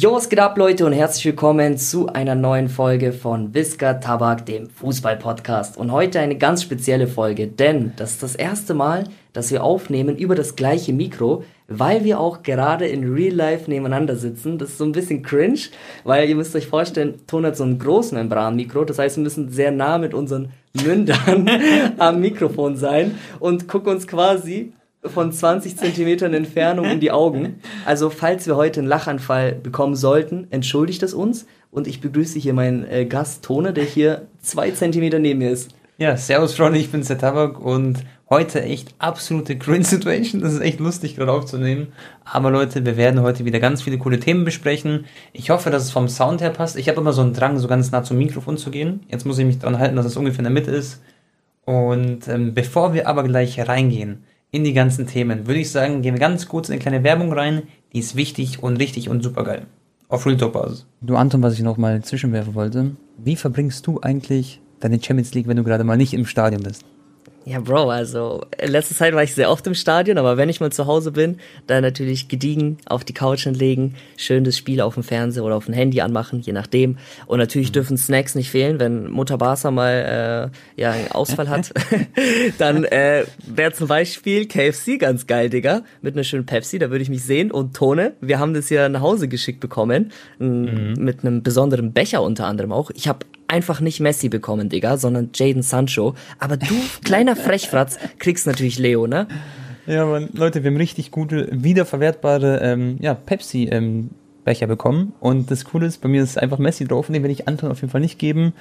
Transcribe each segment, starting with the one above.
Jo, was geht ab, Leute, und herzlich willkommen zu einer neuen Folge von Visca Tabak, dem Fußball-Podcast. Und heute eine ganz spezielle Folge, denn das ist das erste Mal, dass wir aufnehmen über das gleiche Mikro, weil wir auch gerade in Real Life nebeneinander sitzen. Das ist so ein bisschen cringe, weil ihr müsst euch vorstellen, Ton hat so ein großes Membranmikro, das heißt, wir müssen sehr nah mit unseren Mündern am Mikrofon sein und gucken uns quasi von 20 Zentimetern Entfernung in die Augen. Also falls wir heute einen Lachanfall bekommen sollten, entschuldigt es uns. Und ich begrüße hier meinen äh, Gast Tone, der hier zwei Zentimeter neben mir ist. Ja, servus Freunde, ich bin Tabak und heute echt absolute Cringe-Situation. Das ist echt lustig gerade aufzunehmen. Aber Leute, wir werden heute wieder ganz viele coole Themen besprechen. Ich hoffe, dass es vom Sound her passt. Ich habe immer so einen Drang, so ganz nah zum Mikrofon zu gehen. Jetzt muss ich mich daran halten, dass es ungefähr in der Mitte ist. Und ähm, bevor wir aber gleich reingehen, in die ganzen Themen, würde ich sagen, gehen wir ganz kurz in eine kleine Werbung rein. Die ist wichtig und richtig und super geil. Auf Real Talk Basis. Du Anton, was ich noch mal zwischenwerfen wollte. Wie verbringst du eigentlich deine Champions League, wenn du gerade mal nicht im Stadion bist? Ja, Bro, also in letzter Zeit war ich sehr oft im Stadion, aber wenn ich mal zu Hause bin, dann natürlich gediegen auf die Couch hinlegen, schön das Spiel auf dem Fernseher oder auf dem Handy anmachen, je nachdem. Und natürlich mhm. dürfen Snacks nicht fehlen, wenn Mutter Barca mal äh, ja einen Ausfall hat, dann äh, wäre zum Beispiel KFC ganz geil, Digga, mit einer schönen Pepsi, da würde ich mich sehen. Und Tone, wir haben das ja nach Hause geschickt bekommen, mhm. mit einem besonderen Becher unter anderem auch. Ich habe einfach nicht Messi bekommen, Digga, sondern Jaden Sancho. Aber du, kleiner Frechfratz, kriegst natürlich Leo, ne? Ja, man, Leute, wir haben richtig gute, wiederverwertbare ähm, ja, Pepsi ähm, Becher bekommen. Und das Coole ist, bei mir ist einfach Messi drauf und den werde ich Anton auf jeden Fall nicht geben.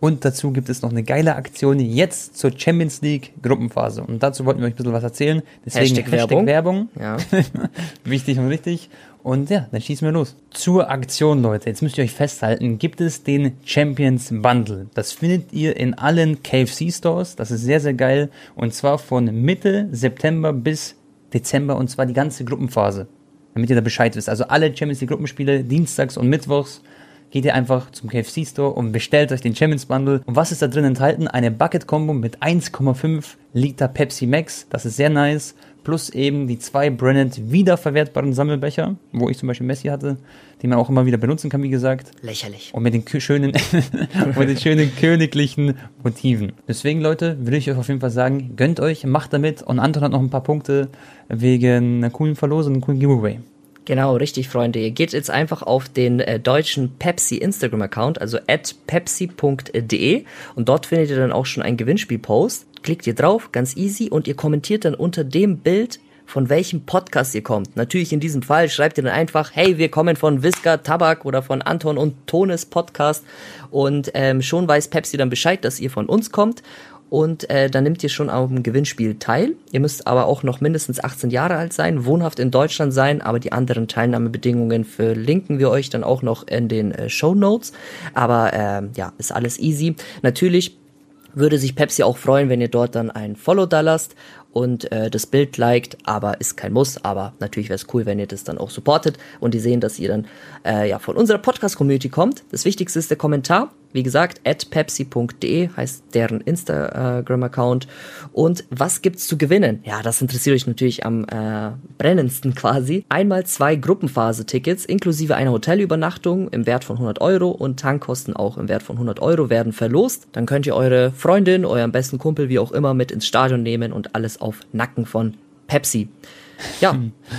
Und dazu gibt es noch eine geile Aktion jetzt zur Champions League Gruppenphase. Und dazu wollten wir euch ein bisschen was erzählen. Deswegen Hashtag, Hashtag Werbung. Werbung. Ja. Wichtig und richtig. Und ja, dann schießen wir los. Zur Aktion, Leute. Jetzt müsst ihr euch festhalten, gibt es den Champions Bundle. Das findet ihr in allen KFC Stores. Das ist sehr, sehr geil. Und zwar von Mitte September bis Dezember und zwar die ganze Gruppenphase. Damit ihr da Bescheid wisst. Also alle Champions League Gruppenspiele dienstags und mittwochs geht ihr einfach zum KFC Store und bestellt euch den Champions Bundle. Und was ist da drin enthalten? Eine Bucket Combo mit 1,5 Liter Pepsi Max. Das ist sehr nice plus eben die zwei branded wiederverwertbaren Sammelbecher, wo ich zum Beispiel Messi hatte, die man auch immer wieder benutzen kann, wie gesagt. Lächerlich. Und mit den schönen, mit den schönen königlichen Motiven. Deswegen, Leute, würde ich euch auf jeden Fall sagen, gönnt euch, macht damit. Und Anton hat noch ein paar Punkte wegen einer coolen Verlosung, einem coolen Giveaway. Genau, richtig, Freunde. Ihr geht jetzt einfach auf den äh, deutschen Pepsi Instagram-Account, also at pepsi.de und dort findet ihr dann auch schon einen Gewinnspiel-Post. Klickt ihr drauf, ganz easy, und ihr kommentiert dann unter dem Bild, von welchem Podcast ihr kommt. Natürlich in diesem Fall schreibt ihr dann einfach, hey, wir kommen von Visca Tabak oder von Anton und Tones Podcast. Und ähm, schon weiß Pepsi dann Bescheid, dass ihr von uns kommt und äh, dann nimmt ihr schon am Gewinnspiel teil. Ihr müsst aber auch noch mindestens 18 Jahre alt sein, wohnhaft in Deutschland sein, aber die anderen Teilnahmebedingungen verlinken wir euch dann auch noch in den äh, Show Notes. Aber äh, ja, ist alles easy. Natürlich würde sich Pepsi auch freuen, wenn ihr dort dann ein Follow da lasst und äh, das Bild liked, aber ist kein Muss, aber natürlich wäre es cool, wenn ihr das dann auch supportet und die sehen, dass ihr dann äh, ja von unserer Podcast-Community kommt. Das Wichtigste ist der Kommentar wie gesagt, at pepsi.de heißt deren Instagram-Account. Und was gibt's zu gewinnen? Ja, das interessiert euch natürlich am äh, brennendsten quasi. Einmal zwei Gruppenphase-Tickets inklusive einer Hotelübernachtung im Wert von 100 Euro und Tankkosten auch im Wert von 100 Euro werden verlost. Dann könnt ihr eure Freundin, euren besten Kumpel, wie auch immer, mit ins Stadion nehmen und alles auf Nacken von Pepsi. Ja,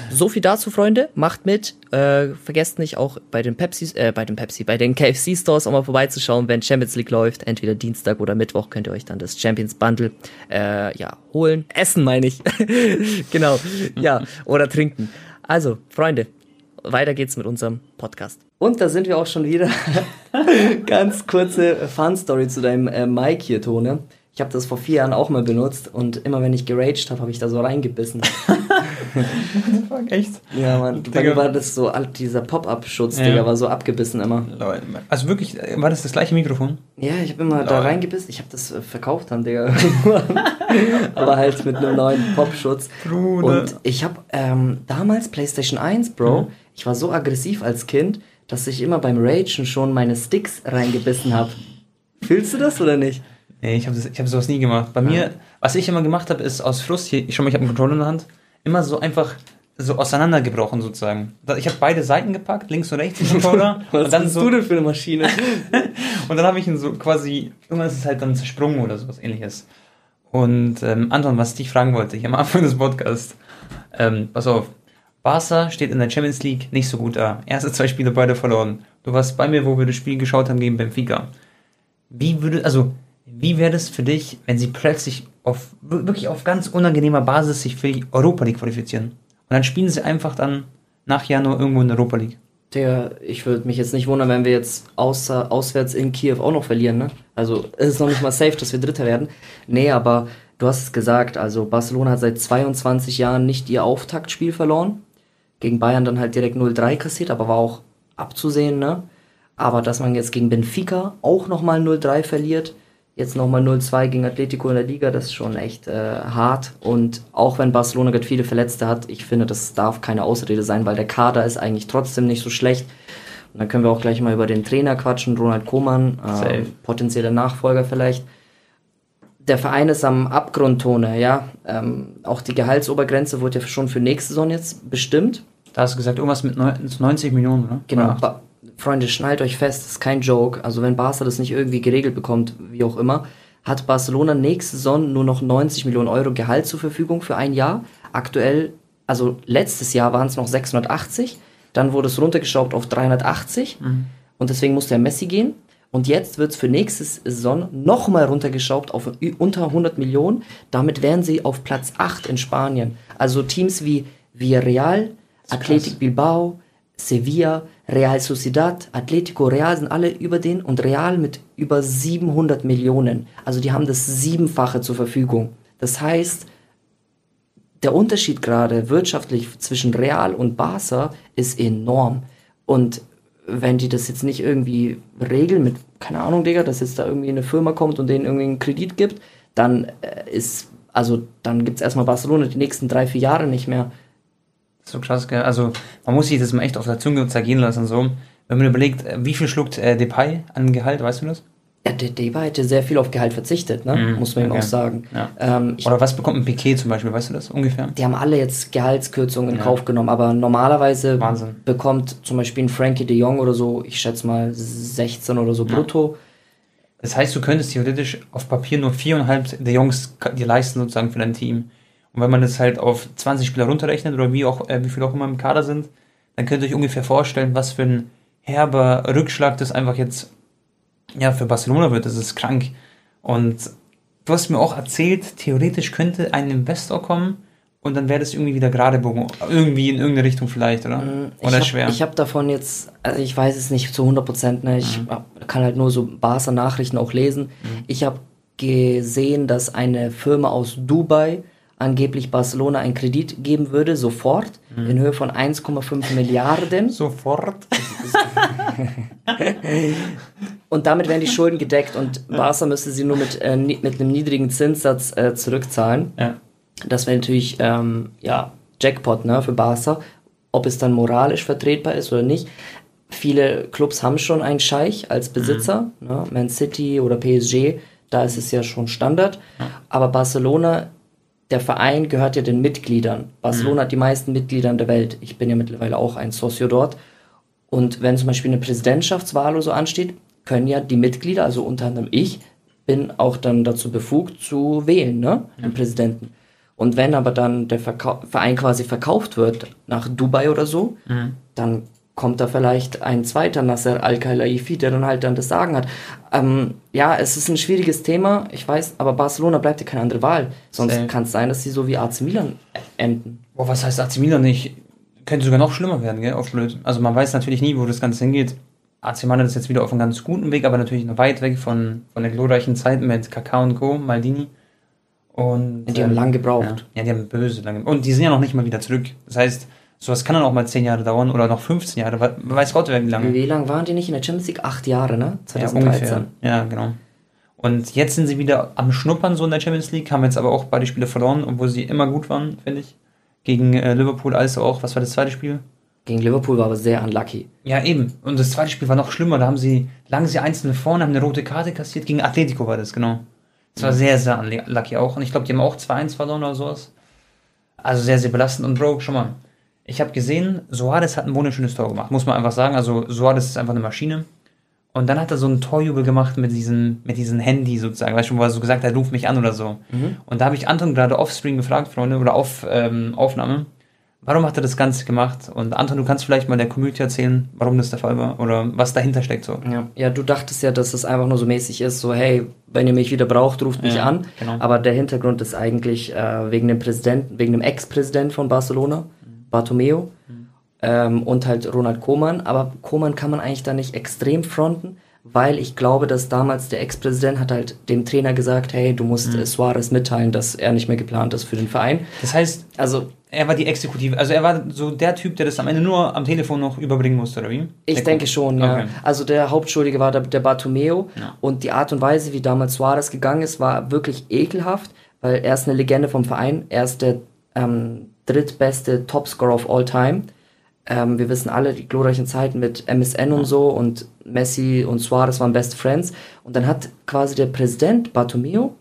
so viel dazu, Freunde. Macht mit. Äh, vergesst nicht auch bei den Pepsi, äh, bei den Pepsi, bei den KFC Stores auch mal vorbeizuschauen, wenn Champions League läuft. Entweder Dienstag oder Mittwoch könnt ihr euch dann das Champions Bundle äh, ja holen. Essen meine ich. genau. Ja, oder trinken. Also, Freunde, weiter geht's mit unserem Podcast. Und da sind wir auch schon wieder. Ganz kurze Fun-Story zu deinem äh, Mic hier, Tone. Ich habe das vor vier Jahren auch mal benutzt und immer wenn ich geraged habe, habe ich da so reingebissen. Echt? Ja, Mann. Bei mir war das so, dieser Pop-Up-Schutz, ja. Digga, war so abgebissen immer. Also wirklich, war das das gleiche Mikrofon? Ja, ich habe immer Lol. da reingebissen. Ich habe das äh, verkauft dann, Digga. Aber halt mit einem neuen Pop-Schutz. Und ich habe ähm, damals PlayStation 1, Bro, mhm. ich war so aggressiv als Kind, dass ich immer beim Ragen schon meine Sticks reingebissen habe. Fühlst du das oder nicht? Nee, ich habe hab sowas nie gemacht. Bei ja. mir, was ich immer gemacht habe, ist aus Frust, hier, ich schau mal, ich habe einen Controller in der Hand, immer so einfach so auseinandergebrochen sozusagen. Ich habe beide Seiten gepackt, links und rechts den Controller. Was und dann bist so, du denn für eine Maschine? und dann habe ich ihn so quasi, irgendwann ist es halt dann zersprungen oder sowas ähnliches. Und ähm, Anton, was ich dich fragen wollte, ich am Anfang des Podcasts, ähm, pass auf, Barca steht in der Champions League nicht so gut da. Erste zwei Spiele beide verloren. Du warst bei mir, wo wir das Spiel geschaut haben gegen Benfica. Wie würde, also, wie wäre das für dich, wenn sie plötzlich auf, wirklich auf ganz unangenehmer Basis sich für die Europa League qualifizieren? Und dann spielen sie einfach dann nach Januar irgendwo in der Europa League. Der, ich würde mich jetzt nicht wundern, wenn wir jetzt außer, auswärts in Kiew auch noch verlieren, ne? Also es ist noch nicht mal safe, dass wir Dritter werden. Nee, aber du hast es gesagt, also Barcelona hat seit 22 Jahren nicht ihr Auftaktspiel verloren. Gegen Bayern dann halt direkt 0-3 kassiert, aber war auch abzusehen, ne? Aber dass man jetzt gegen Benfica auch nochmal 0-3 verliert, jetzt nochmal 0-2 gegen Atletico in der Liga, das ist schon echt äh, hart. Und auch wenn Barcelona gerade viele Verletzte hat, ich finde, das darf keine Ausrede sein, weil der Kader ist eigentlich trotzdem nicht so schlecht. Und dann können wir auch gleich mal über den Trainer quatschen, Ronald Koeman, äh, potenzieller Nachfolger vielleicht. Der Verein ist am Abgrundtone, ja. Ähm, auch die Gehaltsobergrenze wurde ja schon für nächste Saison jetzt bestimmt. Da hast du gesagt, irgendwas mit 90 Millionen, oder? Genau. Oder Freunde, schnallt euch fest, das ist kein Joke. Also wenn Barca das nicht irgendwie geregelt bekommt, wie auch immer, hat Barcelona nächste Saison nur noch 90 Millionen Euro Gehalt zur Verfügung für ein Jahr. Aktuell, also letztes Jahr waren es noch 680, dann wurde es runtergeschraubt auf 380 mhm. und deswegen musste der Messi gehen. Und jetzt wird es für nächste Saison nochmal runtergeschraubt auf unter 100 Millionen. Damit wären sie auf Platz 8 in Spanien. Also Teams wie Villarreal, Athletic Bilbao, Sevilla, Real Sociedad, Atletico Real sind alle über den und Real mit über 700 Millionen. Also die haben das Siebenfache zur Verfügung. Das heißt, der Unterschied gerade wirtschaftlich zwischen Real und Barca ist enorm. Und wenn die das jetzt nicht irgendwie regeln mit, keine Ahnung, Digga, dass jetzt da irgendwie eine Firma kommt und denen irgendwie einen Kredit gibt, dann äh, ist, also dann gibt es erstmal Barcelona die nächsten drei, vier Jahre nicht mehr. So krass, gell? Also, man muss sich das mal echt auf der Zunge zergehen lassen, so. Wenn man überlegt, äh, wie viel schluckt äh, Depay an Gehalt, weißt du das? Ja, der Depay hätte sehr viel auf Gehalt verzichtet, ne? Mm, muss man okay. ihm auch sagen. Ja. Ähm, Oder was bekommt ein Piquet zum Beispiel, weißt du das ungefähr? Die haben alle jetzt Gehaltskürzungen in ja. Kauf genommen, aber normalerweise Wahnsinn. bekommt zum Beispiel ein Frankie de Jong oder so, ich schätze mal 16 oder so ja. brutto. Das heißt, du könntest theoretisch auf Papier nur viereinhalb de Jongs dir leisten, sozusagen für dein Team. Und wenn man das halt auf 20 Spieler runterrechnet oder wie auch, äh, wie viele auch immer im Kader sind, dann könnt ihr euch ungefähr vorstellen, was für ein herber Rückschlag das einfach jetzt ja, für Barcelona wird. Das ist krank. Und du hast mir auch erzählt, theoretisch könnte ein Investor kommen und dann wäre das irgendwie wieder gerade bogen. Irgendwie in irgendeine Richtung vielleicht, oder? Mm, oder hab, schwer? Ich habe davon jetzt, also ich weiß es nicht zu 100 Prozent, ne? ich mhm. kann halt nur so Barca-Nachrichten auch lesen. Mhm. Ich habe gesehen, dass eine Firma aus Dubai angeblich Barcelona einen Kredit geben würde, sofort, mhm. in Höhe von 1,5 Milliarden. Sofort. und damit wären die Schulden gedeckt und Barca müsste sie nur mit, äh, mit einem niedrigen Zinssatz äh, zurückzahlen. Ja. Das wäre natürlich ähm, ja, Jackpot ne, für Barca. Ob es dann moralisch vertretbar ist oder nicht. Viele Clubs haben schon einen Scheich als Besitzer, mhm. ne, Man City oder PSG, da ist es ja schon Standard. Ja. Aber Barcelona der Verein gehört ja den Mitgliedern. Barcelona mhm. hat die meisten Mitglieder in der Welt. Ich bin ja mittlerweile auch ein Socio dort. Und wenn zum Beispiel eine Präsidentschaftswahl oder so ansteht, können ja die Mitglieder, also unter anderem ich, bin auch dann dazu befugt zu wählen, ne? Den mhm. Präsidenten. Und wenn aber dann der Verkau Verein quasi verkauft wird nach Dubai oder so, mhm. dann kommt da vielleicht ein zweiter Nasser Al-Khelaifi, der dann halt dann das Sagen hat. Ähm, ja, es ist ein schwieriges Thema, ich weiß, aber Barcelona bleibt ja keine andere Wahl. Sonst kann es sein, dass sie so wie AC Milan enden. Boah, was heißt AC Milan nicht? Könnte sogar noch schlimmer werden, gell? Auf blöd. Also man weiß natürlich nie, wo das Ganze hingeht. AC Milan ist jetzt wieder auf einem ganz guten Weg, aber natürlich noch weit weg von, von der glorreichen Zeit mit Kakao und Co., Maldini. Und, die haben ähm, lang gebraucht. Ja, ja, die haben böse lange. Und die sind ja noch nicht mal wieder zurück. Das heißt, Sowas kann dann auch mal 10 Jahre dauern oder noch 15 Jahre. Weiß Gott, wie lange. Wie lange waren die nicht in der Champions League? Acht Jahre, ne? 2013. Ja, ungefähr. ja, genau. Und jetzt sind sie wieder am Schnuppern so in der Champions League, haben jetzt aber auch beide Spiele verloren, obwohl sie immer gut waren, finde ich. Gegen äh, Liverpool also auch. Was war das zweite Spiel? Gegen Liverpool war aber sehr unlucky. Ja, eben. Und das zweite Spiel war noch schlimmer. Da haben sie, lagen sie einzeln vorne, haben eine rote Karte kassiert. Gegen Atletico war das, genau. Das war sehr, sehr unlucky auch. Und ich glaube, die haben auch 2-1 verloren oder sowas. Also sehr, sehr belastend. Und Bro, schon mal, ich habe gesehen, Soares hat ein wunderschönes Tor gemacht, muss man einfach sagen. Also Soares ist einfach eine Maschine. Und dann hat er so einen Torjubel gemacht mit diesem, mit diesem Handy sozusagen, weißt du, wo er so gesagt hat, ruf mich an oder so. Mhm. Und da habe ich Anton gerade offscreen gefragt, Freunde, oder auf ähm, Aufnahme, warum hat er das Ganze gemacht? Und Anton, du kannst vielleicht mal der Community erzählen, warum das der Fall war oder was dahinter steckt so. Ja, ja du dachtest ja, dass es einfach nur so mäßig ist, so hey, wenn ihr mich wieder braucht, ruft mich ja, an. Genau. Aber der Hintergrund ist eigentlich äh, wegen dem Präsidenten, wegen dem Ex-Präsident von Barcelona. Bartomeo. Mhm ähm, und halt Ronald Koeman. Aber Koeman kann man eigentlich da nicht extrem fronten, weil ich glaube, dass damals der Ex-Präsident hat halt dem Trainer gesagt, hey, du musst mhm. Suarez mitteilen, dass er nicht mehr geplant ist für den Verein. Das heißt, also er war die Exekutive, also er war so der Typ, der das am Ende nur am Telefon noch überbringen musste, oder wie? Ich der denke schon, ja. Okay. Also der Hauptschuldige war der, der Bartomeo ja. und die Art und Weise, wie damals Suarez gegangen ist, war wirklich ekelhaft, weil er ist eine Legende vom Verein, er ist der ähm, drittbeste Topscorer of all time. Ähm, wir wissen alle die glorreichen Zeiten mit MSN und so und Messi und Suarez waren Best Friends. Und dann hat quasi der Präsident Bartomeo,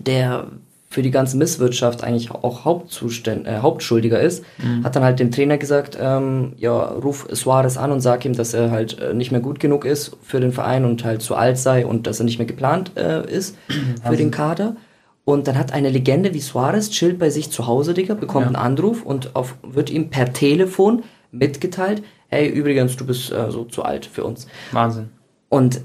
der für die ganze Misswirtschaft eigentlich auch Hauptzuständ, äh, Hauptschuldiger ist, mhm. hat dann halt dem Trainer gesagt, ähm, ja, ruf Suarez an und sag ihm, dass er halt äh, nicht mehr gut genug ist für den Verein und halt zu alt sei und dass er nicht mehr geplant äh, ist für also. den Kader. Und dann hat eine Legende wie Suarez chillt bei sich zu Hause, Digga, bekommt ja. einen Anruf und auf, wird ihm per Telefon mitgeteilt, hey, übrigens, du bist äh, so zu alt für uns. Wahnsinn. Und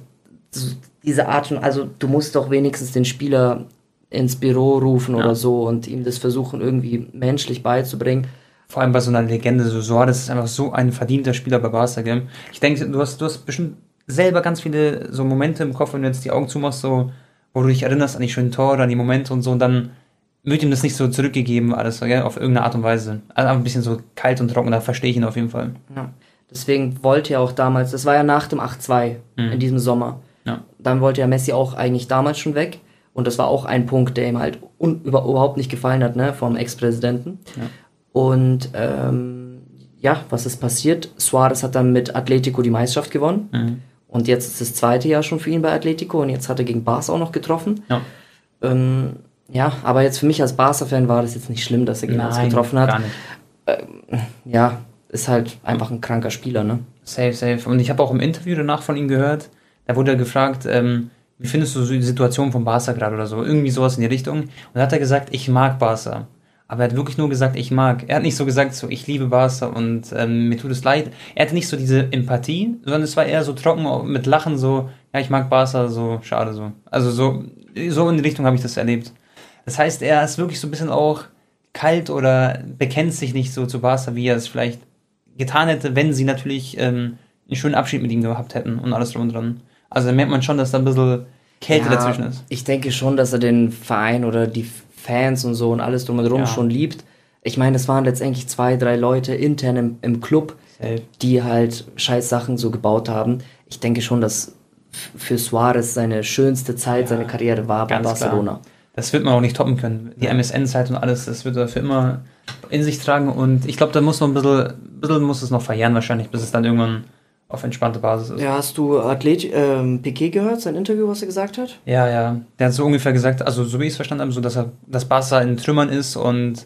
diese Art von, also du musst doch wenigstens den Spieler ins Büro rufen ja. oder so und ihm das versuchen irgendwie menschlich beizubringen. Vor allem bei so einer Legende, so Suarez ist einfach so ein verdienter Spieler bei Barca, gell? Ich denke, du hast, du hast bestimmt selber ganz viele so Momente im Kopf, wenn du jetzt die Augen zumachst, so, wo du dich erinnerst an die schönen Tore, an die Momente und so und dann wird ihm das nicht so zurückgegeben, alles, gell? auf irgendeine Art und Weise. Also ein bisschen so kalt und trocken, da verstehe ich ihn auf jeden Fall. Ja. Deswegen wollte er auch damals, das war ja nach dem 8-2 mhm. in diesem Sommer. Ja. Dann wollte ja Messi auch eigentlich damals schon weg. Und das war auch ein Punkt, der ihm halt über, überhaupt nicht gefallen hat, ne, vom Ex-Präsidenten. Ja. Und ähm, ja, was ist passiert? Suarez hat dann mit Atletico die Meisterschaft gewonnen. Mhm. Und jetzt ist das zweite Jahr schon für ihn bei Atletico und jetzt hat er gegen Barca auch noch getroffen. Ja. Ähm, ja, aber jetzt für mich als Barca-Fan war das jetzt nicht schlimm, dass er gegen uns getroffen hat. Gar nicht. Ähm, ja, ist halt einfach ein kranker Spieler, ne? Safe, safe. Und ich habe auch im Interview danach von ihm gehört, da wurde er gefragt, ähm, wie findest du die Situation von Barca gerade oder so? Irgendwie sowas in die Richtung. Und da hat er gesagt, ich mag Barca. Aber er hat wirklich nur gesagt, ich mag. Er hat nicht so gesagt, so, ich liebe Barca und ähm, mir tut es leid. Er hatte nicht so diese Empathie, sondern es war eher so trocken mit Lachen, so, ja, ich mag Barca, so, schade so. Also so, so in die Richtung habe ich das erlebt. Das heißt, er ist wirklich so ein bisschen auch kalt oder bekennt sich nicht so zu Barca, wie er es vielleicht getan hätte, wenn sie natürlich ähm, einen schönen Abschied mit ihm gehabt hätten und alles drum und dran. Also da merkt man schon, dass da ein bisschen Kälte ja, dazwischen ist. Ich denke schon, dass er den Verein oder die Fans und so und alles drum und drum ja. schon liebt. Ich meine, es waren letztendlich zwei, drei Leute intern im, im Club, Safe. die halt scheiß Sachen so gebaut haben. Ich denke schon, dass für Suarez seine schönste Zeit, ja, seine Karriere war bei Barcelona. Klar das wird man auch nicht toppen können. Die MSN-Zeit und alles, das wird er für immer in sich tragen und ich glaube, da muss noch ein bisschen, ein bisschen muss es noch verjähren wahrscheinlich, bis es dann irgendwann auf entspannte Basis ist. Ja, hast du Athlet ähm, Piquet gehört, sein Interview, was er gesagt hat? Ja, ja. Der hat so ungefähr gesagt, also so wie ich es verstanden habe, so dass er das Barca in Trümmern ist und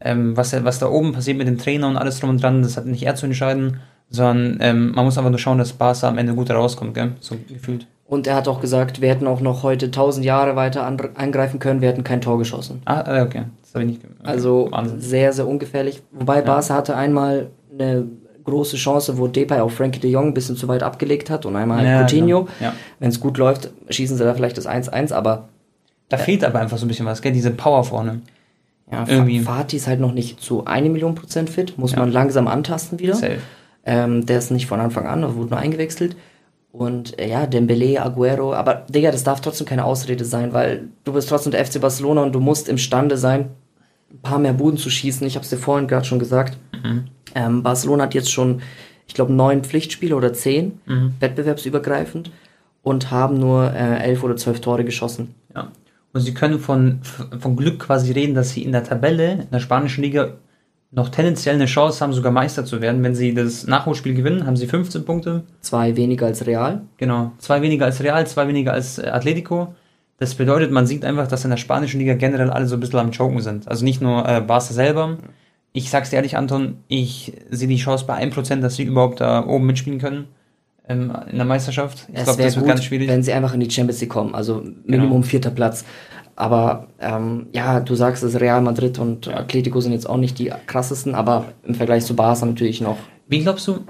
ähm, was, was da oben passiert mit dem Trainer und alles drum und dran, das hat nicht er zu entscheiden, sondern ähm, man muss einfach nur schauen, dass Barca am Ende gut rauskommt, gell? So gefühlt. Und er hat auch gesagt, wir hätten auch noch heute tausend Jahre weiter angreifen können, wir hätten kein Tor geschossen. Ah, äh, okay. Das habe ich nicht okay. Also Wahnsinn. sehr, sehr ungefährlich. Wobei ja. Barca hatte einmal eine große Chance, wo Depay auf Frankie de Jong ein bisschen zu weit abgelegt hat und einmal ja, Coutinho. Genau. Ja. Wenn es gut läuft, schießen sie da vielleicht das 1-1, aber... Da äh, fehlt aber einfach so ein bisschen was, gell? Diese Power vorne. Ja, Irgendwie. Fatih ist halt noch nicht zu eine Million Prozent fit, muss man langsam antasten wieder. Safe. Ähm, der ist nicht von Anfang an, er wurde nur eingewechselt. Und äh, ja, Dembele, Aguero, aber Digga, das darf trotzdem keine Ausrede sein, weil du bist trotzdem der FC Barcelona und du musst imstande sein, ein paar mehr Buden zu schießen. Ich habe es dir vorhin gerade schon gesagt. Mhm. Ähm, Barcelona hat jetzt schon, ich glaube, neun Pflichtspiele oder zehn, mhm. wettbewerbsübergreifend, und haben nur äh, elf oder zwölf Tore geschossen. Ja. Und sie können von, von Glück quasi reden, dass sie in der Tabelle, in der spanischen Liga, noch tendenziell eine Chance haben, sogar Meister zu werden. Wenn sie das Nachholspiel gewinnen, haben sie 15 Punkte. Zwei weniger als Real. Genau, zwei weniger als Real, zwei weniger als Atletico. Das bedeutet, man sieht einfach, dass in der spanischen Liga generell alle so ein bisschen am Choken sind. Also nicht nur äh, Barca selber, ich sag's dir ehrlich, Anton, ich sehe die Chance bei 1%, dass sie überhaupt da oben mitspielen können ähm, in der Meisterschaft. Ich glaube, das wird gut, ganz schwierig. Wenn sie einfach in die Champions League kommen, also Minimum genau. vierter Platz. Aber ähm, ja, du sagst es, Real Madrid und ja. Atletico sind jetzt auch nicht die krassesten, aber im Vergleich zu Barca natürlich noch. Wie glaubst du,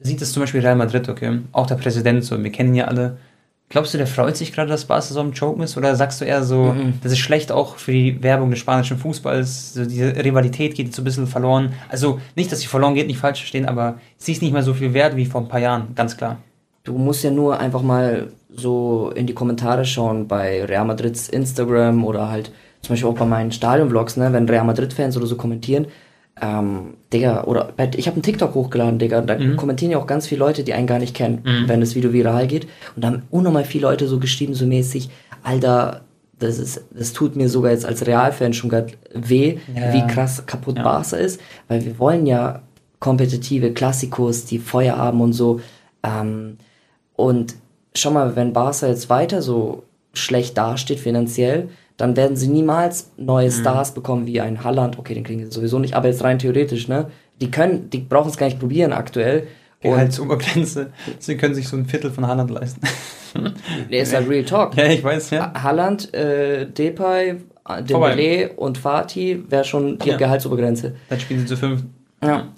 sieht es zum Beispiel Real Madrid, okay? Auch der Präsident, so, wir kennen ja alle. Glaubst du, der freut sich gerade, dass Barca so am Joken ist? Oder sagst du eher so, mhm. das ist schlecht auch für die Werbung des spanischen Fußballs? So diese Rivalität geht jetzt so ein bisschen verloren. Also nicht, dass sie verloren geht, nicht falsch verstehen, aber sie ist nicht mehr so viel wert wie vor ein paar Jahren, ganz klar. Du musst ja nur einfach mal so in die Kommentare schauen bei Real Madrids Instagram oder halt zum Beispiel auch bei meinen Stadionvlogs, ne, wenn Real Madrid-Fans oder so kommentieren, ähm, Digga, oder ich habe einen TikTok hochgeladen, Digga, da mhm. kommentieren ja auch ganz viele Leute, die einen gar nicht kennen, mhm. wenn das Video viral geht. Und da haben unnormal viele Leute so geschrieben, so mäßig, Alter, das ist, das tut mir sogar jetzt als Realfan schon gerade weh, ja. wie krass kaputt ja. Barca ist, weil wir wollen ja kompetitive Klassikos, die Feuer haben und so. Ähm, und schau mal, wenn Barca jetzt weiter so schlecht dasteht finanziell, dann werden sie niemals neue mhm. Stars bekommen wie ein Halland. Okay, den kriegen sie sowieso nicht, aber jetzt rein theoretisch, ne? Die können, die brauchen es gar nicht probieren aktuell. Gehaltsobergrenze. Sie können sich so ein Viertel von Halland leisten. Der ist halt Real Talk. Ja, ich weiß, ja. Halland, äh, Depay, Dembele und Fatih wäre schon die ja. Gehaltsobergrenze. Dann spielen sie zu fünf. Ja.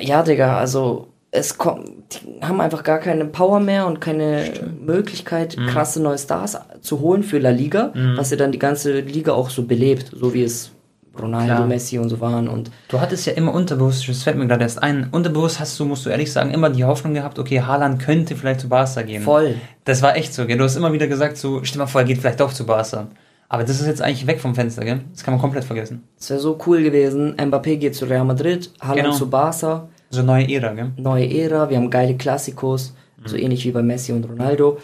Ja, Digga, also es kommt, die haben einfach gar keine Power mehr und keine Stimmt. Möglichkeit, mhm. krasse neue Stars zu holen für La Liga, mhm. was ja dann die ganze Liga auch so belebt, so wie es Ronaldo, Klar. Messi und so waren. Und du hattest ja immer unterbewusst, das fällt mir gerade erst ein, unterbewusst hast du, musst du ehrlich sagen, immer die Hoffnung gehabt, okay, Haaland könnte vielleicht zu Barca gehen. Voll. Das war echt so, gell? Du hast immer wieder gesagt, so, stell mal vor, er geht vielleicht doch zu Barca. Aber das ist jetzt eigentlich weg vom Fenster, gell? Das kann man komplett vergessen. Das wäre so cool gewesen. Mbappé geht zu Real Madrid, Haaland genau. zu Barca. So neue Ära, gell? Neue Ära, wir haben geile Klassikos, mhm. so ähnlich wie bei Messi und Ronaldo.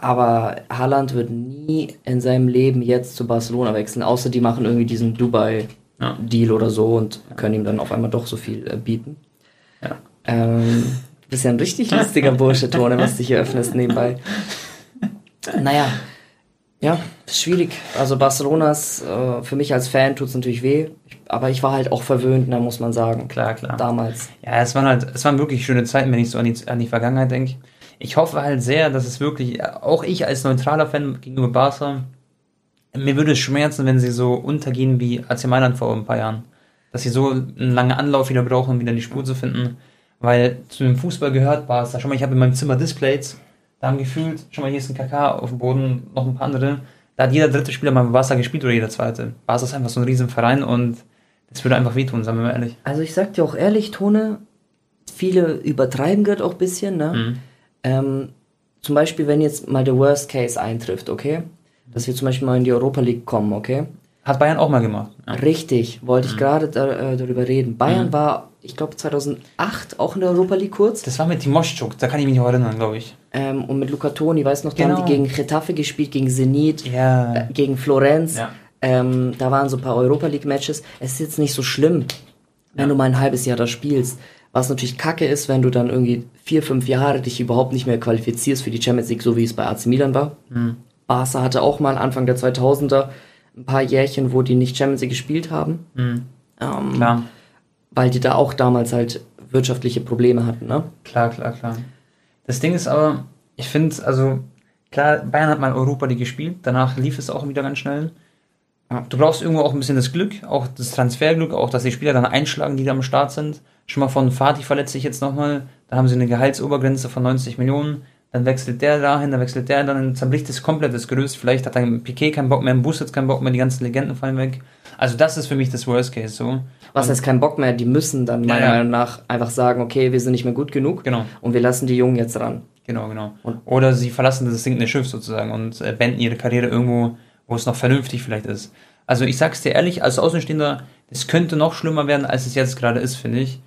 Aber Haaland wird nie in seinem Leben jetzt zu Barcelona wechseln, außer die machen irgendwie diesen Dubai-Deal ja. oder so und können ihm dann auf einmal doch so viel äh, bieten. Ja. Ähm, du bist ja ein richtig lustiger Bursche, Tone, was du hier öffnest nebenbei. Naja, ja, schwierig. Also Barcelonas, äh, für mich als Fan tut es natürlich weh aber ich war halt auch verwöhnt, ne, muss man sagen. Klar, klar. Damals. Ja, es waren halt, es waren wirklich schöne Zeiten, wenn ich so an die, an die Vergangenheit denke. Ich hoffe halt sehr, dass es wirklich, auch ich als neutraler Fan gegenüber Barca, mir würde es schmerzen, wenn sie so untergehen wie AC Mailand vor ein paar Jahren. Dass sie so einen langen Anlauf wieder brauchen, um wieder die Spur zu finden. Weil zu dem Fußball gehört Barca. Schau mal, ich habe in meinem Zimmer Displays. Da haben gefühlt, schau mal, hier ist ein KK auf dem Boden, noch ein paar andere. Da hat jeder dritte Spieler mal Barca gespielt oder jeder zweite. Barca ist einfach so ein riesen Verein und das würde einfach wehtun, sagen wir mal ehrlich. Also ich sag dir auch ehrlich, Tone, viele übertreiben gerade auch ein bisschen, ne? Mhm. Ähm, zum Beispiel, wenn jetzt mal der Worst Case eintrifft, okay? Dass wir zum Beispiel mal in die Europa League kommen, okay? Hat Bayern auch mal gemacht. Ja. Richtig, wollte ich mhm. gerade da, äh, darüber reden. Bayern mhm. war, ich glaube, 2008 auch in der Europa League kurz. Das war mit Timoschuk, da kann ich mich noch erinnern, glaube ich. Ähm, und mit Luca Toni, weißt du noch, da genau. haben die gegen Getafe gespielt, gegen Zenit, ja. äh, gegen Florenz. Ja. Ähm, da waren so ein paar Europa League Matches. Es ist jetzt nicht so schlimm, wenn du mal ein halbes Jahr da spielst. Was natürlich kacke ist, wenn du dann irgendwie vier, fünf Jahre dich überhaupt nicht mehr qualifizierst für die Champions League, so wie es bei AC Milan war. Mhm. Barca hatte auch mal Anfang der 2000er ein paar Jährchen, wo die nicht Champions League gespielt haben. Mhm. Ähm, klar. Weil die da auch damals halt wirtschaftliche Probleme hatten, ne? Klar, klar, klar. Das Ding ist aber, ich finde, also, klar, Bayern hat mal Europa League gespielt, danach lief es auch wieder ganz schnell. Du brauchst irgendwo auch ein bisschen das Glück, auch das Transferglück, auch dass die Spieler dann einschlagen, die da am Start sind. Schon mal von Fatih verletzt sich jetzt nochmal, da haben sie eine Gehaltsobergrenze von 90 Millionen, dann wechselt der dahin, dann wechselt der, dann zerbricht es komplett das Gerüst. Vielleicht hat dann Piquet keinen Bock mehr, Busquets keinen Bock mehr, die ganzen Legenden fallen weg. Also das ist für mich das Worst Case so. Was heißt kein Bock mehr? Die müssen dann meiner ja, ja. Meinung nach einfach sagen, okay, wir sind nicht mehr gut genug genau. und wir lassen die Jungen jetzt ran. Genau, genau. Und Oder sie verlassen das sinkende Schiff sozusagen und äh, beenden ihre Karriere irgendwo, wo es noch vernünftig vielleicht ist. Also ich sag's dir ehrlich, als Außenstehender, es könnte noch schlimmer werden, als es jetzt gerade ist, finde ich.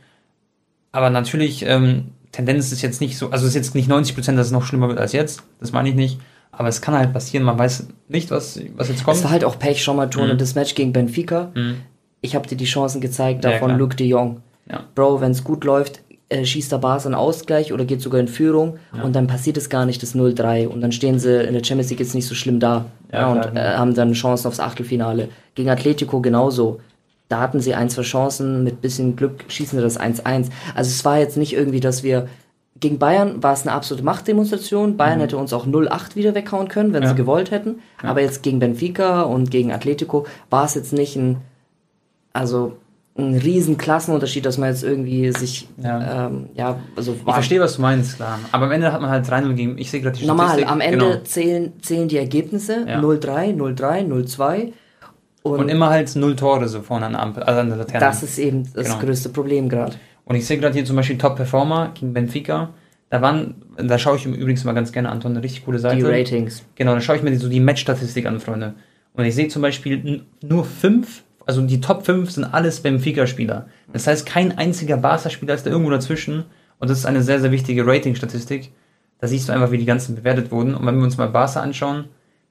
Aber natürlich, ähm, Tendenz ist jetzt nicht so, also es ist jetzt nicht 90 Prozent, dass es noch schlimmer wird als jetzt. Das meine ich nicht. Aber es kann halt passieren, man weiß nicht, was, was jetzt kommt. Es war halt auch Pech schon mal, Tone, mhm. das Match gegen Benfica. Mhm. Ich habe dir die Chancen gezeigt, davon ja, Luke de Jong. Ja. Bro, wenn es gut läuft, äh, schießt der Barca einen Ausgleich oder geht sogar in Führung ja. und dann passiert es gar nicht, das 0-3 und dann stehen sie in der Champions League jetzt nicht so schlimm da ja, und äh, haben dann Chancen aufs Achtelfinale. Gegen Atletico genauso. Da hatten sie ein, zwei Chancen, mit bisschen Glück schießen sie das 1-1. Also es war jetzt nicht irgendwie, dass wir gegen Bayern war es eine absolute Machtdemonstration. Bayern hätte uns auch 0-8 wieder weghauen können, wenn Mhm. Ja. sie gewollt hätten. Aber jetzt gegen Benfica und gegen Atletico war es jetzt nicht ein, also ein riesen Klassenunterschied, dass man jetzt irgendwie sich, Ja. ähm, ja, also Ich verstehe, was du meinst, klar. Aber am Ende hat man halt 3-0 gegen. Ich sehe gerade die Normal, Statistik. am Ende Genau. zählen, zählen die Ergebnisse Ja. 0-3, 0-3, 0-2. Und, Und immer halt null Tore so vorne an der Ampel, also an der Laterne. das ist eben das Genau. größte Problem gerade. Und ich sehe gerade hier zum Beispiel Top Performer gegen Benfica. Da waren, da schaue ich mir übrigens mal ganz gerne, Anton, eine richtig coole Seite. Die Ratings. Genau, da schaue ich mir die- so die Match-Statistik an, Freunde. Und ich sehe zum Beispiel nur fünf, also die Top 5 sind alles Benfica-Spieler. Das heißt, kein einziger Barca-Spieler ist da irgendwo dazwischen. Und das ist eine sehr, sehr wichtige Rating-Statistik. Da siehst du einfach, wie die ganzen bewertet wurden. Und wenn wir uns mal Barca anschauen,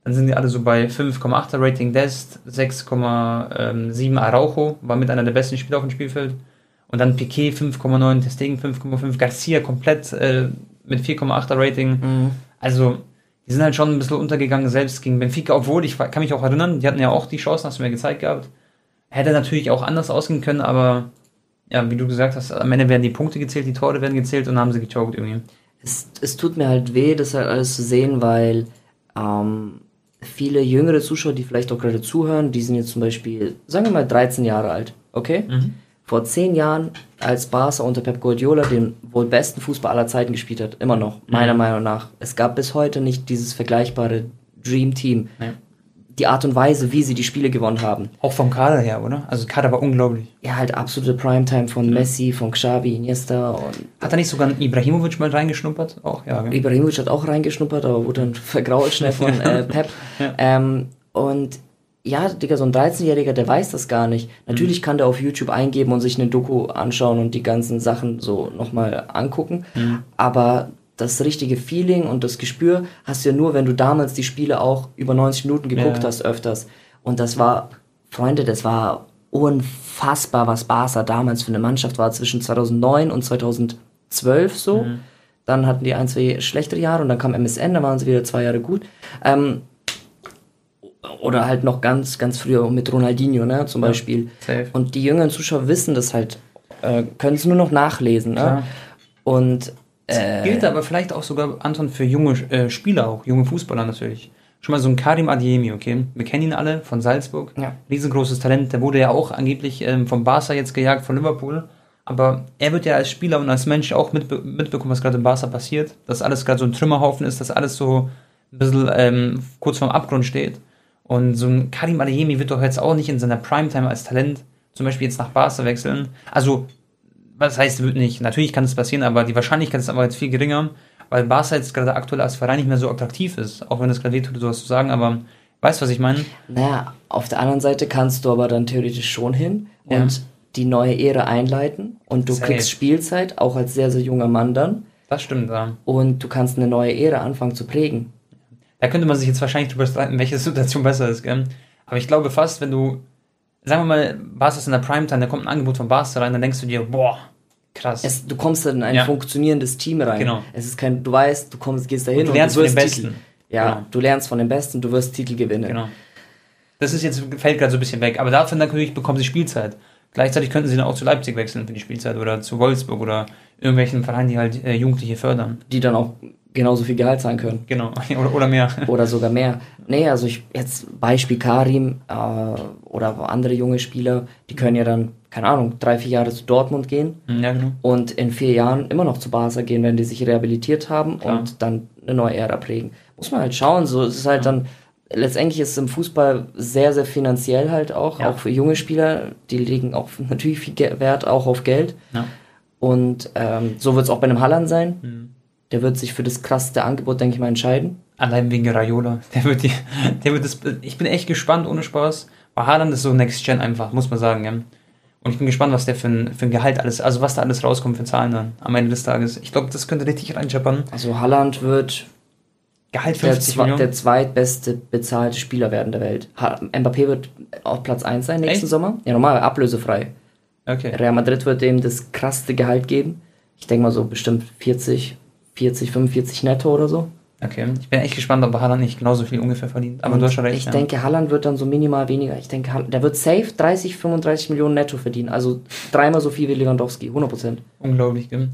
dann sind die alle so bei 5,8er Rating Dest, 6,7 Araujo, war mit einer der besten Spieler auf dem Spielfeld. Und dann Piquet 5,9, Testegen 5,5, Garcia komplett äh, mit 4,8er Rating. Also, die sind halt schon ein bisschen untergegangen, selbst gegen Benfica, obwohl ich kann mich auch erinnern, die hatten ja auch die Chancen, hast du mir gezeigt gehabt. Hätte natürlich auch anders ausgehen können, aber ja, wie du gesagt hast, am Ende werden die Punkte gezählt, die Tore werden gezählt und dann haben sie gechoked irgendwie. Es, es tut mir halt weh, das halt alles zu sehen, weil ähm, viele jüngere Zuschauer, die vielleicht auch gerade zuhören, die sind jetzt zum Beispiel, sagen wir mal, 13 Jahre alt, okay? Vor 10 Jahren, als Barca unter Pep Guardiola den wohl besten Fußball aller Zeiten gespielt hat, immer noch, meiner Meinung nach. Es gab bis heute nicht dieses vergleichbare Dream Team. Nee. Die Art und Weise, wie sie die Spiele gewonnen haben. Auch vom Kader her, oder? Also Kader war unglaublich. Ja, halt absolute Primetime von Messi, von Xavi, Iniesta und Hat da nicht sogar Ibrahimovic mal reingeschnuppert? Auch, ja. gell? Ibrahimovic hat auch reingeschnuppert, aber wurde dann vergrault schnell von äh, Pep. ähm, und ja, Digga, so ein 13-Jähriger, der weiß das gar nicht. Natürlich kann der auf YouTube eingeben und sich eine Doku anschauen und die ganzen Sachen so nochmal angucken. Aber das richtige Feeling und das Gespür hast du ja nur, wenn du damals die Spiele auch über 90 Minuten geguckt Ja. hast, öfters. Und das war, Freunde, das war unfassbar, was Barca damals für eine Mannschaft war, zwischen 2009 und 2012 so. Dann hatten die ein, zwei schlechtere Jahre und dann kam MSN, da waren sie wieder zwei Jahre gut. Ähm, oder halt noch ganz, ganz früher mit Ronaldinho, ne, zum Beispiel. safe. Und die jüngeren Zuschauer wissen das halt, äh, können es nur noch nachlesen, ne? Klar. Und äh, Gilt aber vielleicht auch sogar, Anton, für junge äh, Spieler auch, junge Fußballer natürlich. Schon mal so ein Karim Adiemi, okay? Wir kennen ihn alle von Salzburg. Ja. Riesengroßes Talent. Der wurde ja auch angeblich ähm, vom Barca jetzt gejagt, von Liverpool. Aber er wird ja als Spieler und als Mensch auch mitbe mitbekommen, was gerade im Barca passiert. Dass alles gerade so ein Trümmerhaufen ist, dass alles so ein bisschen ähm, kurz vorm Abgrund steht. Und so ein Karim Adeyemi wird doch jetzt auch nicht in seiner Primetime als Talent zum Beispiel jetzt nach Barca wechseln. Also was heißt, wird nicht. Natürlich kann es passieren, aber die Wahrscheinlichkeit ist aber jetzt viel geringer, weil Barca jetzt gerade aktuell als Verein nicht mehr so attraktiv ist. Auch wenn es gerade wehtut, sowas zu sagen, aber weißt du, was ich meine? Naja, auf der anderen Seite kannst du aber dann theoretisch schon hin Ja. und die neue Ära einleiten und du Safe. kriegst Spielzeit, auch als sehr, sehr junger Mann dann. Das stimmt, ja. Und du kannst eine neue Ära anfangen zu prägen. Da könnte man sich jetzt wahrscheinlich drüber streiten, welche Situation besser ist, gell? Aber ich glaube fast, wenn du, sagen wir mal, Barca ist in der Primetime, da kommt ein Angebot von Barca rein, dann denkst du dir, boah, krass. Es, du kommst dann in ein Ja. funktionierendes Team rein. Genau. Es ist kein, du weißt, du kommst, gehst dahin Und du lernst von den Titel. Besten. Ja, Genau. du lernst von den Besten, du wirst Titel gewinnen. Genau. Das ist jetzt, fällt gerade so ein bisschen weg. Aber dafür natürlich bekommen sie Spielzeit. Gleichzeitig könnten sie dann auch zu Leipzig wechseln für die Spielzeit oder zu Wolfsburg oder irgendwelchen Vereinen, die halt äh, Jugendliche fördern. Die dann auch genauso viel Gehalt zahlen können. Genau. oder, oder mehr. Oder sogar mehr. Nee, also ich, jetzt Beispiel Karim äh, oder andere junge Spieler, die können ja dann, keine Ahnung, drei, vier Jahre zu Dortmund gehen ja, genau. und in vier Jahren immer noch zu Barca gehen, wenn die sich rehabilitiert haben Klar. und dann eine neue Ära prägen. Muss man halt schauen, so es ist halt dann, letztendlich ist es im Fußball sehr, sehr finanziell halt auch, Ja. auch für junge Spieler, die legen auch natürlich viel Wert auch auf Geld Ja. und ähm, so wird es auch bei einem Halland sein. Mhm. Der wird sich für das krasseste Angebot, denke ich mal, entscheiden. Allein wegen Raiola. Der wird die, der wird das, ich bin echt gespannt, ohne Spaß. Bei Haaland ist so Next Gen einfach, muss man sagen, ja. Und ich bin gespannt, was der für ein, für ein Gehalt alles, also was da alles rauskommt für Zahlen dann am Ende des Tages. Ich glaube, das könnte richtig reinscheppern. Also Halland wird Gehalt der, 50 zwe Millionen. der zweitbeste bezahlte Spieler werden der Welt. Ha Mbappé wird auf Platz 1 sein nächsten Echt? Sommer. Ja, normal, ablösefrei. Okay. Real Madrid wird ihm das krasseste Gehalt geben. Ich denke mal so bestimmt 40, 40, 45 netto oder so. Okay, ich bin echt gespannt, ob Haaland nicht genauso viel ungefähr verdient. Aber Und du hast schon recht. ich ja. denke, Haaland wird dann so minimal weniger. Ich denke, Haaland- der wird safe 30, 35 Millionen netto verdienen. Also dreimal so viel wie Lewandowski, 100 Prozent. Unglaublich, gell?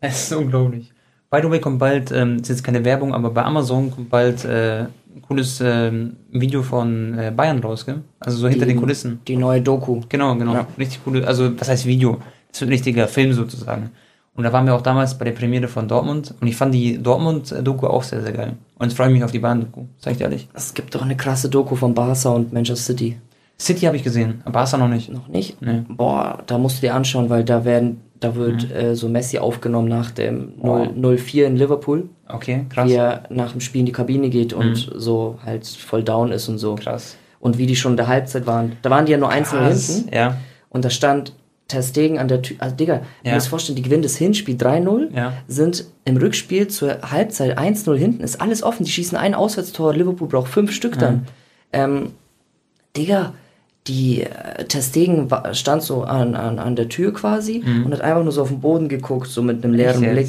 Es ist unglaublich. By the way, kommt bald, ähm, ist jetzt keine Werbung, aber bei Amazon kommt bald äh, ein cooles ähm, Video von äh, Bayern raus, gell? Also so hinter Die- den Kulissen. Die neue Doku. Genau, genau. Ja. Richtig coole, also was heißt Video? Das ist ein richtiger Film sozusagen. Und da waren wir auch damals bei der Premiere von Dortmund und ich fand die Dortmund-Doku auch sehr, sehr geil. Und freue mich auf die Bayern-Doku, sag ich dir ehrlich. Es gibt doch eine krasse Doku von Barca und Manchester City. City habe ich gesehen, aber Barca noch nicht. Noch nicht? Nee. Boah, da musst du dir anschauen, weil da werden, da wird äh, so Messi aufgenommen nach dem Wow. 0 0-4 in Liverpool, Okay, krass. wie er nach dem Spiel in die Kabine geht und so halt voll down ist und so. Krass. Und wie die schon in der Halbzeit waren. Da waren die ja nur 1 Krass. hinten Ja, und da stand Ter Stegen an der Tür. Also Digga, du Ja. musst dir vorstellen, die gewinnen das Hinspiel 3-0, Ja. sind im Rückspiel zur Halbzeit 1-0 hinten, ist alles offen, die schießen ein Auswärtstor, Liverpool braucht fünf Stück dann. Ähm, Digga, die äh, Ter Stegen wa- stand so an, an, an der Tür quasi und hat einfach nur so auf den Boden geguckt, so mit einem leeren Mhm. Echt Blick.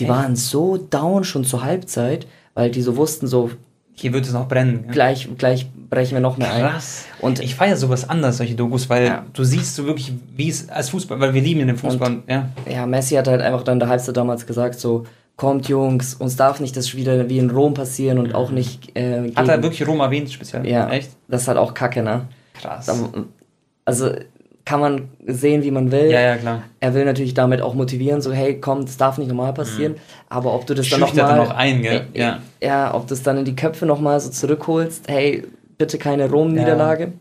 Die waren so down schon zur Halbzeit, weil die so wussten, so hier wird es noch brennen. gell? gleich, gleich brechen wir noch mehr ein. Krass. Und- Und ich feiere sowas anders, solche Dokus, weil Ja. du siehst so wirklich, wie es als Fußball, weil wir lieben in dem Fußball. ja. Ja, Messi hat halt einfach dann der Halbzeit damals gesagt, so, kommt Jungs, uns darf nicht das wieder wie in Rom passieren und auch nicht äh, Hat er wirklich Rom erwähnt, speziell? ja, Echt? das ist halt auch Kacke, ne? Krass. Also kann man sehen, wie man will. Ja, ja, klar. Er will natürlich damit auch motivieren, so hey, komm, das darf nicht normal passieren. Aber ob du das dann nochmal... er noch ein, gell? Ja. Ja, ob du es dann in die Köpfe nochmal so zurückholst, hey, bitte keine Rom-Niederlage.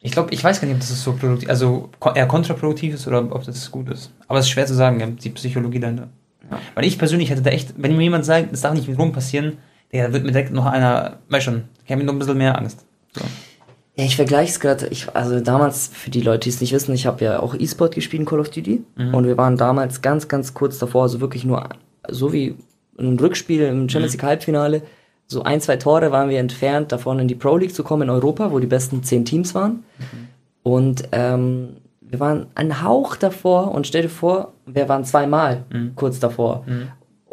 Ich glaube, ich weiß gar nicht, ob das so produktiv, also eher kontraproduktiv ist oder ob das gut ist. Aber es ist schwer zu sagen, die Psychologie dahinter. Ja. Weil ich persönlich hätte da echt, wenn mir jemand sagt, das darf nicht mit Rom passieren, der wird mir direkt noch einer, weißt schon, ich habe mir noch ein bisschen mehr Angst. So. Ja, ich vergleiche es gerade. Also damals, für die Leute, die es nicht wissen, ich habe ja auch E-Sport gespielt in Call of Duty. Mhm. Und wir waren damals ganz, ganz kurz davor, also wirklich nur, so wie ein Rückspiel im Champions Mhm. League Halbfinale, so ein, zwei Tore waren wir entfernt, davon in die Pro League zu kommen in Europa, wo die besten zehn Teams waren. Mhm. Und ähm, wir waren ein Hauch davor und stell dir vor, wir waren zweimal Mhm. kurz davor.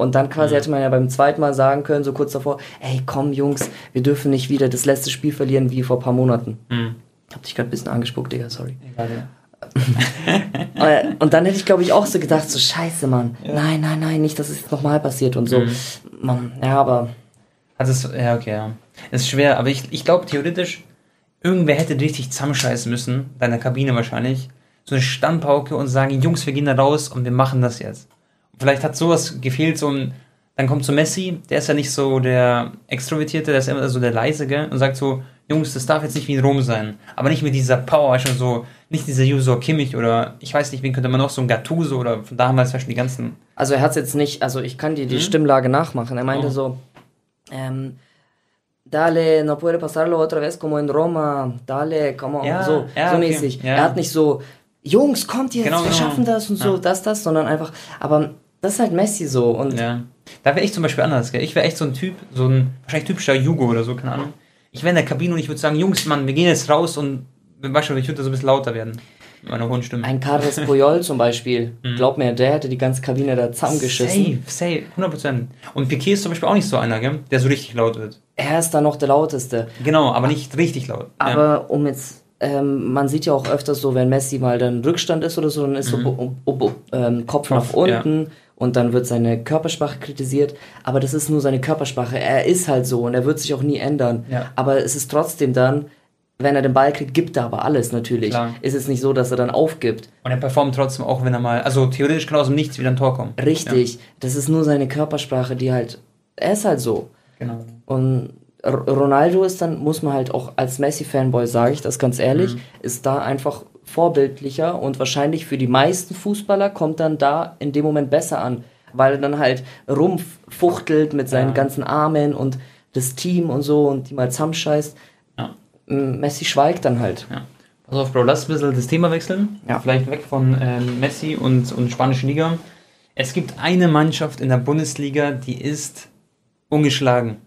Und dann quasi hätte man ja beim zweiten Mal sagen können, so kurz davor, ey, komm Jungs, wir dürfen nicht wieder das letzte Spiel verlieren wie vor ein paar Monaten. Mhm. Hab dich gerade ein bisschen angespuckt, Digga, sorry. Egal, ja. Äh, und dann hätte ich, glaube ich, auch so gedacht, so scheiße, Mann. Nein, nein, nein, nicht, dass es jetzt nochmal passiert und so. Mhm. Mann, ja, aber Also es, ja, okay, ja. Es ist schwer, aber ich, ich glaube theoretisch, irgendwer hätte richtig zusammenscheißen müssen, deiner Kabine wahrscheinlich, so eine Standpauke und sagen, Jungs, wir gehen da raus und wir machen das jetzt. Vielleicht hat sowas gefehlt, so ein, dann kommt so Messi, der ist ja nicht so der Extrovertierte, der ist immer so der Leisige und sagt so, Jungs, das darf jetzt nicht wie in Rom sein. Aber nicht mit dieser Power, schon so, nicht dieser User Kimmich oder ich weiß nicht, wen könnte man noch, so ein Gattuso oder von damals schon die ganzen. Also er hat es jetzt nicht, also ich kann dir die Stimmlage nachmachen. Er meinte Oh. so, ähm, Dale, no puede pasarlo otra vez como en Roma. Dale, come on. Ja, so, ja, so okay, mäßig. ja. Er hat nicht so, Jungs, kommt jetzt, Genau, wir genau. schaffen das und so, das, das, sondern einfach, aber das ist halt Messi so. Und Ja. Da wäre ich zum Beispiel anders, gell? Ich wäre echt so ein Typ, so ein wahrscheinlich typischer Jugo oder so, keine Ahnung. Ich wäre in der Kabine und ich würde sagen, Jungs, Mann, wir gehen jetzt raus und ich würde so ein bisschen lauter werden. Mit meiner hohen Stimme. ein Carles Puyol zum Beispiel, glaub mir, der hätte die ganze Kabine da zusammengeschissen. Mhm. Safe, safe, 100%. Und Piquet ist zum Beispiel auch nicht so einer, gell? Der so richtig laut wird. Er ist da noch der lauteste. Genau, aber nicht richtig laut. ja. Aber um jetzt, ähm, man sieht ja auch öfters so, wenn Messi mal dann Rückstand ist oder so, dann ist so bo- bo- bo- ähm, Kopf, nach Mhm. Kopf, ja. Und dann wird seine Körpersprache kritisiert. Aber das ist nur seine Körpersprache. Er ist halt so und er wird sich auch nie ändern. Ja. Aber es ist trotzdem dann, wenn er den Ball kriegt, gibt er aber alles natürlich. Klar. Ist es nicht so, dass er dann aufgibt. Und er performt trotzdem auch, wenn er mal, also theoretisch kann aus dem Nichts wieder ein Tor kommen. Richtig. Das ist nur seine Körpersprache, die halt, er ist halt so. Ja, genau. Und Ronaldo ist dann, muss man halt auch als Messi-Fanboy, sage ich das ganz ehrlich, ist da einfach vorbildlicher und wahrscheinlich für die meisten Fußballer kommt dann da in dem Moment besser an, weil er dann halt rumfuchtelt mit seinen Ja. ganzen Armen und das Team und so und die mal zusammenscheißt. Ja. Messi schweigt dann halt. Ja. Pass auf, Bro, lass ein bisschen das Thema wechseln. Ja. Vielleicht weg von ähm, Messi und, und spanischen Liga. Es gibt eine Mannschaft in der Bundesliga, die ist ungeschlagen.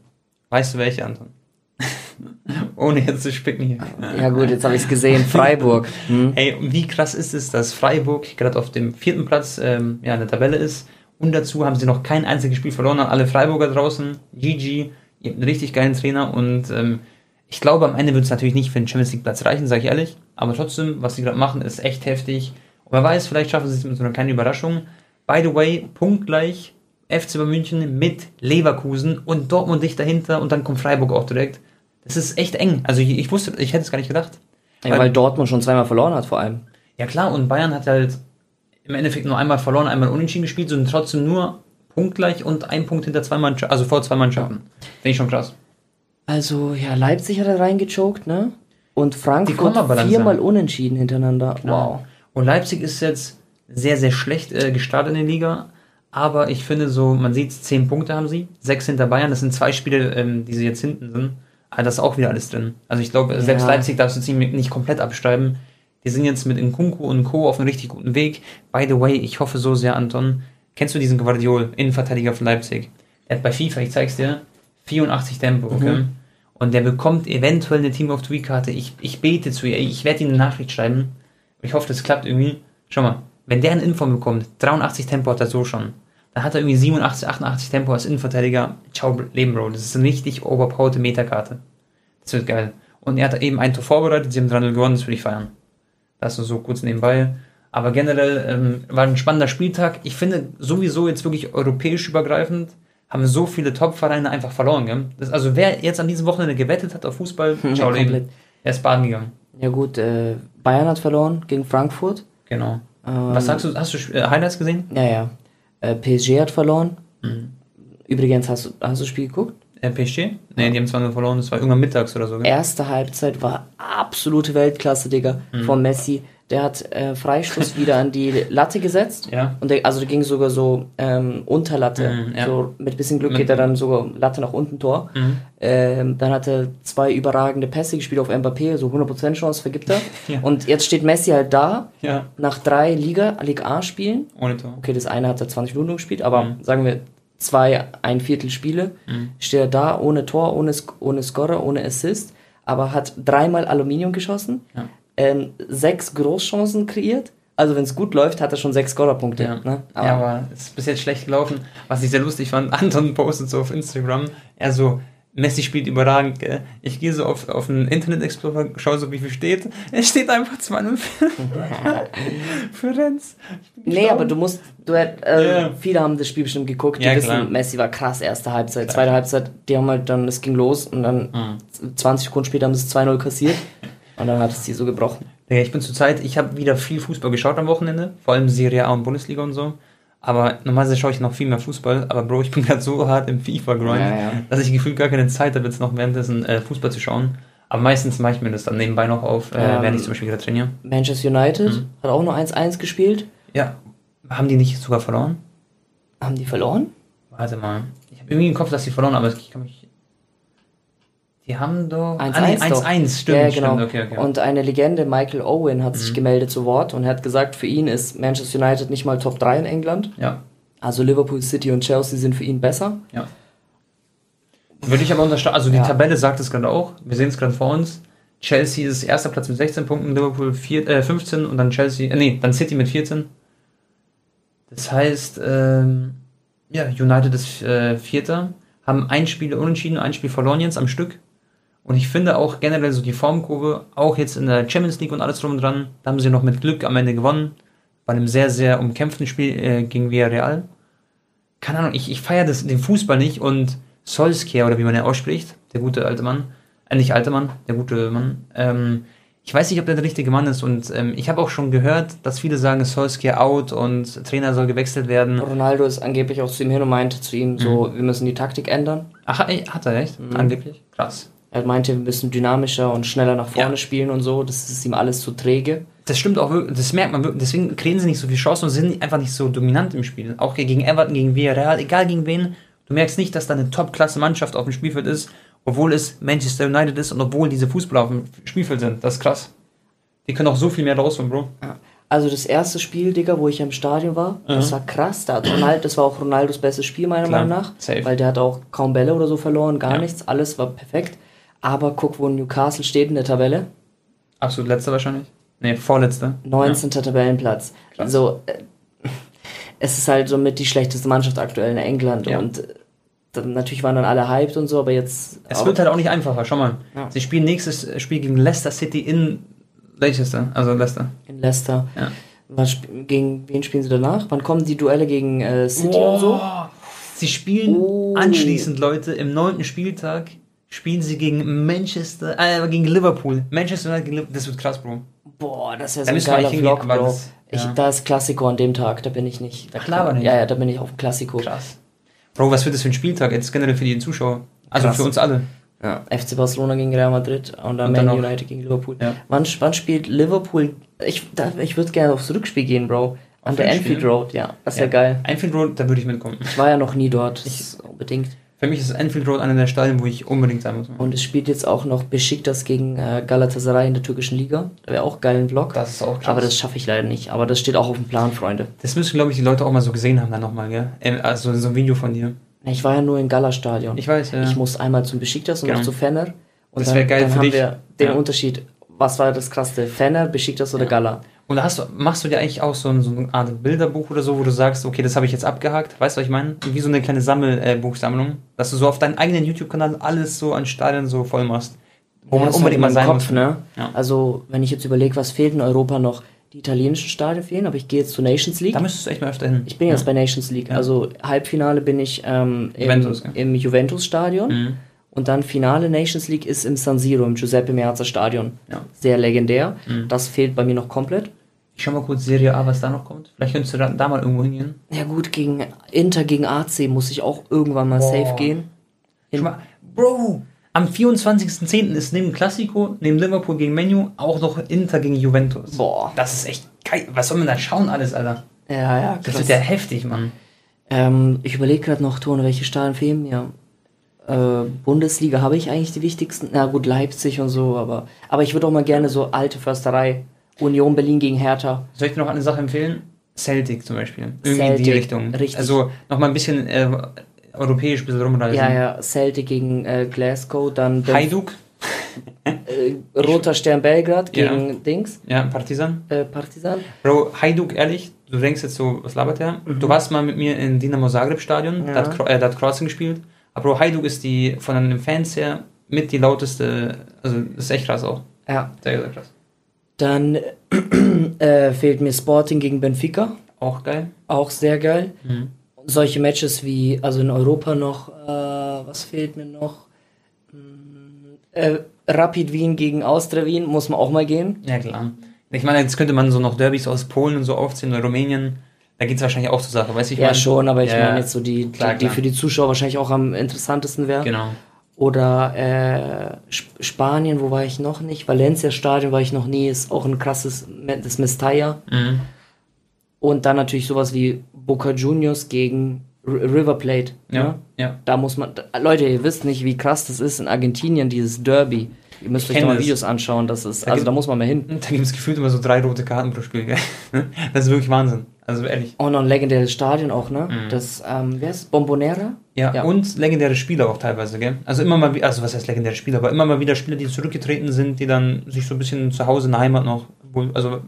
Weißt du welche, Anton? Ohne jetzt zu spicken hier. Ja gut, jetzt habe ich es gesehen, Freiburg. Hm? Ey, wie krass ist es, dass Freiburg gerade auf dem vierten Platz ähm, ja, in der Tabelle ist Und dazu haben sie noch kein einziges Spiel verloren, haben alle Freiburger draußen. GG, ihr habt einen richtig geilen Trainer und ähm, ich glaube, am Ende wird es natürlich nicht für den Champions League Platz reichen, sage ich ehrlich. Aber trotzdem, was sie gerade machen, ist echt heftig. Und wer weiß, vielleicht schaffen sie es mit so einer kleinen Überraschung. By the way, punktgleich FC München mit Leverkusen und Dortmund dicht dahinter und dann kommt Freiburg auch direkt. Das ist echt eng. Also ich, ich wusste, ich hätte es gar nicht gedacht. Ja, weil, weil Dortmund schon zweimal verloren hat vor allem. Ja klar, und Bayern hat halt im Endeffekt nur einmal verloren, einmal unentschieden gespielt, sondern trotzdem nur punktgleich und ein Punkt hinter zwei Mannschaften, also vor zwei Mannschaften. Finde ich schon krass. Also, ja, Leipzig hat er reingechoked, ne? Und Frankfurt viermal unentschieden hintereinander. Genau. Wow. Und Leipzig ist jetzt sehr, sehr schlecht äh, gestartet in der Liga. Aber ich finde so, man sieht, zehn Punkte haben sie, sechs hinter Bayern. Das sind zwei Spiele, ähm, die sie jetzt hinten sind. Aber das ist auch wieder alles drin. Also ich glaube, ja. selbst Leipzig darfst du ziemlich nicht komplett abschreiben. Die sind jetzt mit Nkunku und Co. auf einem richtig guten Weg. By the way, ich hoffe so sehr, Anton. Kennst du diesen Guardiol, Innenverteidiger von Leipzig? Der hat bei FIFA, ich zeig's dir, 84 Tempo, okay? Mhm. Und der bekommt eventuell eine Team of the Week Karte. Ich, ich bete zu ihr. Ich werde ihm eine Nachricht schreiben. Ich hoffe, das klappt irgendwie. Schau mal, wenn der eine Inform bekommt, 83 Tempo hat er so schon. Dann hat er irgendwie 87, 88 Tempo als Innenverteidiger. Ciao, Leben, Bro. Das ist eine richtig overpowerte Metakarte. Das wird geil. Und er hat eben ein Tor vorbereitet, sie haben 3-0 gewonnen, das würde ich feiern. Das ist so kurz nebenbei. Aber generell ähm, war ein spannender Spieltag. Ich finde sowieso jetzt wirklich europäisch übergreifend haben so viele Top-Vereine einfach verloren. Gell? Das, also wer jetzt an diesem Wochenende gewettet hat auf Fußball, schau eben. Er ist baden gegangen. Ja gut, äh, Bayern hat verloren gegen Frankfurt. Genau. Ähm, Was sagst du? Hast du äh, Highlights gesehen? Ja, ja. Äh, PSG hat verloren. Mhm. Übrigens, hast du, hast du das Spiel geguckt? Äh, PSG? Nee, die haben zwar nur verloren, das war irgendwann mittags oder so. Gell? Erste Halbzeit war absolute Weltklasse, Digga, mhm. von Messi. Der hat äh, Freistoß wieder an die Latte gesetzt. Ja. Und der, also der ging sogar so ähm, Unterlatte. Mhm, ja. So mit bisschen Glück geht er dann sogar Latte nach unten Tor. Mhm. Ähm, dann hat er zwei überragende Pässe gespielt auf Mbappé, so 100% Chance vergibt er. ja. Und jetzt steht Messi halt da, ja. nach drei Liga, Liga A Spielen. Ohne Tor. Okay, das eine hat er 20 Minuten gespielt, aber mhm. sagen wir zwei, ein Viertel Spiele, mhm. steht er da ohne Tor, ohne, ohne Scorer, ohne Assist, aber hat dreimal Aluminium geschossen. Ja ähm, sechs Großchancen kreiert. Also wenn es gut läuft, hat er schon sechs Scorerpunkte. Ja. Ne? Aber, ja, aber es ist bis jetzt schlecht gelaufen. Was ich sehr lustig fand, Anton postet so auf Instagram, er so, Messi spielt überragend. Gell? Ich gehe so auf, auf den Internet Explorer, schaue so, wie viel steht. Es steht einfach 2-0 für Renz. Nee, aber du musst, du äh, yeah. viele haben das Spiel bestimmt geguckt, die ja, wissen, klar. Messi war krass, erste Halbzeit, zweite Halbzeit, die haben halt dann, es ging los und dann mhm. 20 Sekunden später haben sie es 2-0 kassiert. Und dann hat es sie so gebrochen. Ja, ich bin zurzeit, ich habe wieder viel Fußball geschaut am Wochenende, vor allem Serie A und Bundesliga und so. Aber normalerweise schaue ich noch viel mehr Fußball, aber Bro, ich bin gerade so hart im FIFA-Grind, ja, ja. dass ich gefühlt gar keine Zeit habe, jetzt noch währenddessen äh, Fußball zu schauen. Aber meistens mache ich mir das dann nebenbei noch auf, äh, ähm, während ich zum Beispiel gerade trainiere. Manchester United mhm. hat auch nur 1-1 gespielt. Ja. Haben die nicht sogar verloren? Haben die verloren? Warte mal. Ich habe irgendwie im Kopf, dass sie verloren haben, aber ich kann mich die haben doch 1-1, ah, nee, 1-1 stimmt, ja, genau. Stimmt, okay, okay. Und eine Legende, Michael Owen, hat mhm. sich gemeldet zu Wort und hat gesagt, für ihn ist Manchester United nicht mal Top 3 in England. Ja. Also Liverpool City und Chelsea sind für ihn besser. Ja. Würde ich aber unterstreichen, also die ja. Tabelle sagt es gerade auch, wir sehen es gerade vor uns. Chelsea ist erster Platz mit 16 Punkten, Liverpool 4, äh, 15 und dann Chelsea, äh, nee, dann City mit 14. Das heißt, ähm, ja, United ist äh, Vierter, haben ein Spiel unentschieden, ein Spiel verloren jetzt am Stück. Und ich finde auch generell so die Formkurve, auch jetzt in der Champions League und alles drum und dran, da haben sie noch mit Glück am Ende gewonnen. Bei einem sehr, sehr umkämpften Spiel äh, gegen Villarreal. Keine Ahnung, ich, ich feiere den Fußball nicht und Solskjaer, oder wie man ja ausspricht, der gute alte Mann, äh, nicht alte Mann, der gute Mann, ähm, ich weiß nicht, ob der der richtige Mann ist und ähm, ich habe auch schon gehört, dass viele sagen, Solskjaer out und Trainer soll gewechselt werden. Ronaldo ist angeblich auch zu ihm hin und meinte zu ihm so, mhm. wir müssen die Taktik ändern. Ach, ey, hat er echt? Mhm. Angeblich? Krass. Er meinte, wir müssen dynamischer und schneller nach vorne ja. spielen und so. Das ist ihm alles zu träge. Das stimmt auch wirklich, das merkt man wirklich. Deswegen kriegen sie nicht so viel Chancen und sind einfach nicht so dominant im Spiel. Auch gegen Everton, gegen Villarreal, egal gegen wen. Du merkst nicht, dass da eine Top-Klasse-Mannschaft auf dem Spielfeld ist, obwohl es Manchester United ist und obwohl diese Fußballer auf dem Spielfeld sind. Das ist kraus. Die können auch so viel mehr rausholen, Bro. Ja. Also das erste Spiel, Digga, wo ich im Stadion war, mhm. das war krass. Da hat Ronaldo, das war auch Ronaldos bestes Spiel, meiner Klar. Meinung nach. Safe. Weil der hat auch kaum Bälle oder so verloren, gar ja. nichts. Alles war perfekt. Aber guck, wo Newcastle steht in der Tabelle. Absolut letzter wahrscheinlich. Nee, vorletzter. 19. Ja. Tabellenplatz. Krass. Also, äh, es ist halt somit die schlechteste Mannschaft aktuell in England Ja. und äh, dann, natürlich waren dann alle hyped und so, aber jetzt. Es wird halt auch nicht einfacher, schau mal. Ja. Sie spielen nächstes Spiel gegen Leicester City in Leicester, also Leicester. in Leicester. Ja. Was, gegen wen spielen sie danach? Wann kommen die Duelle gegen äh, City und so? Sie spielen Oh. anschließend, Leute, im neunten Spieltag spielen sie gegen Manchester, äh, gegen Liverpool. Manchester United gegen Liverpool, das wird krass, Bro. Boah, das wäre Da so ein müssen wir geiler hingehen, Vlog, aber Bro. das- ich, ja. da ist Klassiko an dem Tag, da bin ich nicht. Da Ach, laber nicht. Ja, ja, da bin ich auf Klassiko. Krass. Bro, was wird das für ein Spieltag jetzt generell für die Zuschauer? Also Krass. für uns alle. Ja, FC Barcelona gegen Real Madrid und dann Und dann Man United gegen Liverpool. Ja. Wann, wann spielt Liverpool? Ich, da, ich würde gerne aufs Rückspiel gehen, Bro. An Auf der? Anfield Road, ja. Das wäre geil. Anfield Road, da würde ich mitkommen. Ich war ja noch nie dort. Das ist unbedingt. Für mich ist Anfield Road einer der Stadien, wo ich unbedingt sein muss. Und es spielt jetzt auch noch Besiktas gegen äh, Galatasaray in der türkischen Liga. Da wäre auch geil ein Vlog. Das ist auch krass. Aber das schaffe ich leider nicht. Aber das steht auch auf dem Plan, Freunde. Das müssen, glaube ich, die Leute auch mal so gesehen haben dann nochmal, gell? Ähm, Also so ein Video von dir. Ich war ja nur im Gala-Stadion. Ich weiß, ja. Ich muss einmal zum Besiktas und Genau. noch zu Fenner. Und Das dann, wär geil dann für haben dich. wir den Ja. Unterschied. Was war das krasseste? Fenner, Besiktas oder Gala? Und hast du, machst du dir eigentlich auch so, ein, so eine Art Bilderbuch oder so, wo du sagst, okay, das habe ich jetzt abgehakt, weißt du, was ich meine? Wie so eine kleine Sammelbuchsammlung, dass du so auf deinen eigenen YouTube-Kanal alles so an Stadien so voll machst. Wo man ist unbedingt halt mal in sein Kopf, muss. ne? Ja. Also, wenn ich jetzt überlege, was fehlt in Europa noch? Die italienischen Stadien fehlen, aber ich gehe jetzt zur Nations League. Da müsstest du echt mal öfter hin. Ich bin jetzt bei Nations League. Ja. Also Halbfinale bin ich ähm, im, Juventus, Juventus-Stadion. Mhm. Und dann Finale Nations League ist im San Siro, im Giuseppe Meazza Stadion. Ja. Sehr legendär. Mhm. Das fehlt bei mir noch komplett. Ich schau mal kurz Serie A, was da noch kommt. Vielleicht könntest du da, da mal irgendwo hingehen. Ja gut, gegen Inter, gegen AC muss ich auch irgendwann mal Boah. safe gehen. Schau mal, Bro, am 24.10. ist neben Classico, neben Liverpool gegen Menu, auch noch Inter gegen Juventus. Boah. Das ist echt geil. Was soll man da schauen alles, Alter? Ja, ja, Das krass. wird ja heftig, Mann. Ähm, ich überlege gerade noch, Tone, welche Stadien fehlen mir? Äh, Bundesliga habe ich eigentlich die wichtigsten. Na gut, Leipzig und so, aber, aber ich würde auch mal gerne so alte Försterei. Union Berlin gegen Hertha. Soll ich dir noch eine Sache empfehlen? Celtic zum Beispiel. Irgendwie in die Celtic, Richtung. richtig. Also nochmal ein bisschen äh, europäisch ein bisschen rumreisen. Ja, ja, Celtic gegen äh, Glasgow, dann Hajduk, äh, Roter Stern Belgrad Ja. gegen Dings, ja, Partisan. äh, Partizan. Bro, Hajduk, ehrlich, du denkst jetzt so, was labert der? Du warst mal mit mir in Dinamo Zagreb Stadion, Mhm. Ja. da, hat, äh, da hat Kroatien gespielt. Aber Hajduk ist die von den Fans her mit die lauteste, also das ist echt krass auch. Ja. Sehr, sehr krass. Dann äh, fehlt mir Sporting gegen Benfica, Auch geil. auch sehr geil. Mhm. Solche Matches wie, also in Europa noch, äh, was fehlt mir noch? Hm, Äh, Rapid Wien gegen Austria Wien, muss man auch mal gehen. Ja, klar. Ich meine, jetzt könnte man so noch Derbys aus Polen und so aufziehen oder Rumänien. Da geht es wahrscheinlich auch zur Sache, weißt du? ja, meine? schon, aber ich Ja, meine jetzt so die, klar, die, die klar. für die Zuschauer wahrscheinlich auch am interessantesten wären. Genau. Oder äh, Sp Spanien, wo war ich noch nicht? Valencia Stadion war ich noch nie, ist auch ein krasses, das Mestalla. Mhm. Und dann natürlich sowas wie Boca Juniors gegen River Plate. Ja, Ne? ja. Da muss man, Leute, ihr wisst nicht, wie krass das ist in Argentinien, dieses Derby. Ihr müsst Ich euch mal. Videos anschauen, das ist, Da also gibt- da muss man mal hin. Da gibt es gefühlt immer so drei rote Karten pro Spiel, gell? Das ist wirklich Wahnsinn. Also ehrlich. Und noch ein legendäres Stadion auch, ne? Mhm. Das, ähm, wer ist Bombonera? Ja, Ja. und legendäre Spieler auch teilweise, gell? Also immer mal wieder, also was heißt legendäre Spieler, aber immer mal wieder Spieler, die zurückgetreten sind, die dann sich so ein bisschen zu Hause in der Heimat noch, also,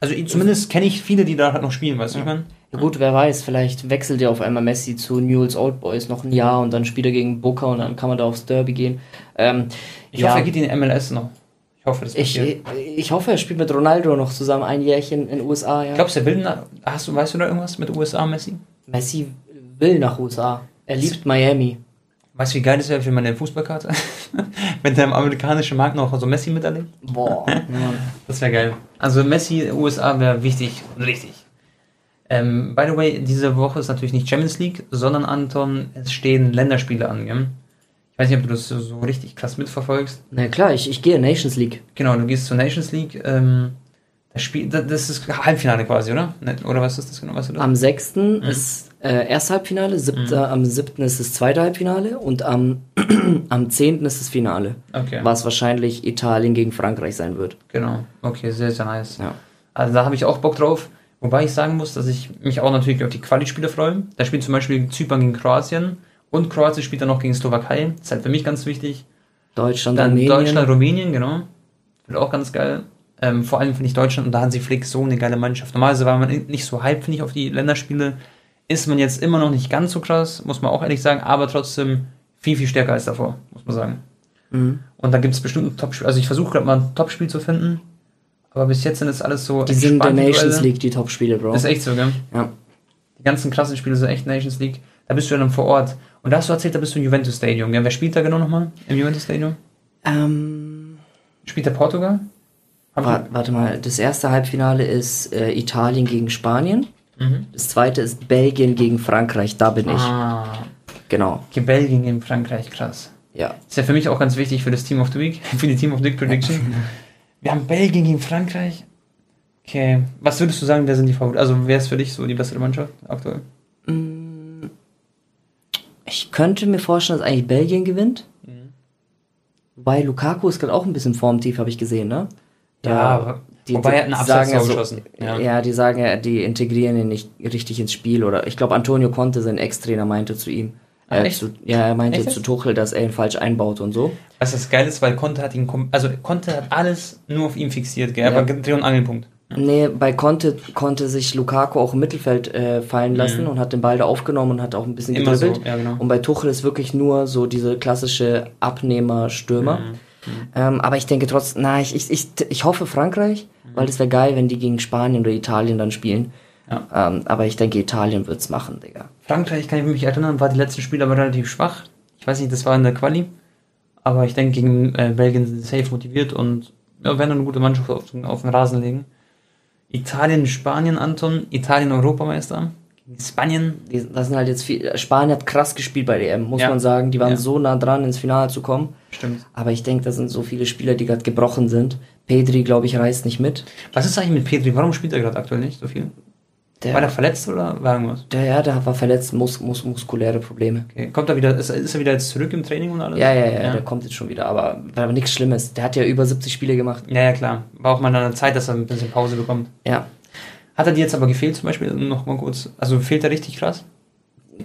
also zumindest kenne ich viele, die da halt noch spielen, weißt du, ich meine? Ja gut, wer weiß, vielleicht wechselt ja auf einmal Messi zu Newell's Old Boys noch ein Jahr und dann spielt er gegen Boca und dann kann man da aufs Derby gehen. Ähm, Ich ja, hoffe, er geht in die MLS noch. Ich hoffe, das ich, passiert. ich, hoffe, er spielt mit Ronaldo noch zusammen ein Jährchen in den USA. Ja. Glaubst du, er will, nach, hast du, weißt du da irgendwas mit USA, Messi? Messi will nach USA. Er liebt Miami. Weißt du, wie geil das wäre für meine Fußballkarte? Wenn der im amerikanischen Markt noch so Messi miterlebt? Boah. Das wäre geil. Also Messi, USA wäre wichtig und richtig. Ähm, by the way, diese Woche ist natürlich nicht Champions League, sondern Anton, es stehen Länderspiele an, gell? Ich weiß nicht, ob du das so, richtig krass mitverfolgst. Na klar, ich, ich gehe Nations League. Genau, du gehst zur Nations League, ähm, das Spiel, das, ist Halbfinale quasi, oder? Ne, Oder was ist das genau? Weißt du das? Am 6. ist äh, erste Halbfinale, siebter, am 7. ist das zweite Halbfinale und am, am 10. ist das Finale. Okay. Was wahrscheinlich Italien gegen Frankreich sein wird. Genau. Okay, sehr, sehr nice. Ja. Also da habe ich auch Bock drauf. Wobei ich sagen muss, dass ich mich auch natürlich auf die Quali-Spiele freue. Da spielt zum Beispiel Zypern gegen Kroatien und Kroatien spielt dann noch gegen Slowakei. Das ist halt für mich ganz wichtig. Deutschland, Dann Armenien. Deutschland, Rumänien, genau. Wird auch ganz geil. Ähm, vor allem finde ich Deutschland unter Hansi Flick so eine geile Mannschaft. Normalerweise war man nicht so hype, finde ich, auf die Länderspiele. Ist man jetzt immer noch nicht ganz so krass, muss man auch ehrlich sagen, aber trotzdem viel, viel stärker als davor, muss man sagen. Mhm. Und da gibt es bestimmt ein Topspiel. Also ich versuche gerade mal ein Topspiel zu finden. Aber bis jetzt sind es alles so. Die sind der Nations Duelle. League, die Top-Spiele, Bro. Das ist echt so, gell? ja. Die ganzen Klassenspiele sind echt Nations League. Da bist du dann vor Ort. Und da hast du erzählt, da bist du im Juventus Stadium. Ja, wer spielt da genau nochmal? Im Juventus Stadium? Ähm, Spielt der Portugal? Wa- warte mal, das erste Halbfinale ist äh, Italien gegen Spanien. Mhm. Das zweite ist Belgien gegen Frankreich, da bin ich. Ah. Genau. Okay, Belgien gegen Frankreich, krass. Ja. Ist ja für mich auch ganz wichtig für das Team of the Week, für die Team of the Week Prediction. Wir haben Belgien gegen Frankreich. Okay, was würdest du sagen, wer sind die Favoriten? Also, wer ist für dich so die bessere Mannschaft aktuell? Ich könnte mir vorstellen, dass eigentlich Belgien gewinnt. Mhm. Weil Lukaku ist gerade auch ein bisschen formtief, habe ich gesehen, ne? Ja, die, wobei er hat einen sagen ja so, geschossen. Ja. Ja. die sagen ja, die integrieren ihn nicht richtig ins Spiel. Oder ich glaube, Antonio Conte, sein Ex-Trainer, meinte zu ihm. Ah, äh, zu, ja, er meinte Echt zu? Tuchel, dass er ihn falsch einbaut und so. Was das geil ist, weil Conte hat ihn, also Conte hat alles nur auf ihn fixiert, gell? Ja. Aber Dreh- und Angelpunkt. Nee, bei Conte konnte sich Lukaku auch im Mittelfeld äh, fallen lassen und hat den Ball da aufgenommen und hat auch ein bisschen Mhm. Immer so, gedribbelt. ja, genau. Und bei Tuchel ist wirklich nur so diese klassische Abnehmer-Stürmer. Mhm. Ähm, aber ich denke trotzdem, na, ich, ich, ich, ich hoffe Frankreich, Mhm. weil das wäre geil, wenn die gegen Spanien oder Italien dann spielen. Ja. Ähm, aber ich denke, Italien wird's machen, Digga. Frankreich, kann ich mich erinnern, war die letzten Spiele aber relativ schwach. Ich weiß nicht, das war in der Quali. Aber ich denke, gegen äh, Belgien sind sie safe motiviert und ja, werden eine gute Mannschaft auf, den- auf den Rasen legen. Italien, Spanien, Anton. Italien Europameister. Spanien. Das sind halt jetzt viel, Spanien hat krass gespielt bei der EM, muss Ja. man sagen. Die waren Ja. so nah dran, ins Finale zu kommen. Stimmt. Aber ich denke, da sind so viele Spieler, die gerade gebrochen sind. Pedri, glaube ich, reißt nicht mit. Was ist eigentlich mit Petri? Warum spielt er gerade aktuell nicht so viel? Der, War er verletzt oder war irgendwas? der, ja, der war verletzt, mus, mus, muskuläre Probleme. Okay. Kommt er wieder, ist, er- ist er wieder jetzt zurück im Training und alles? Ja, ja, ja, der kommt jetzt schon wieder, aber aber nichts Schlimmes. Der hat ja über 70 Spiele gemacht. Ja, ja, klar. War auch mal eine Zeit, dass er ein bisschen Pause bekommt. Ja, Hat er dir jetzt aber gefehlt zum Beispiel? Noch mal kurz. Also fehlt er richtig krass?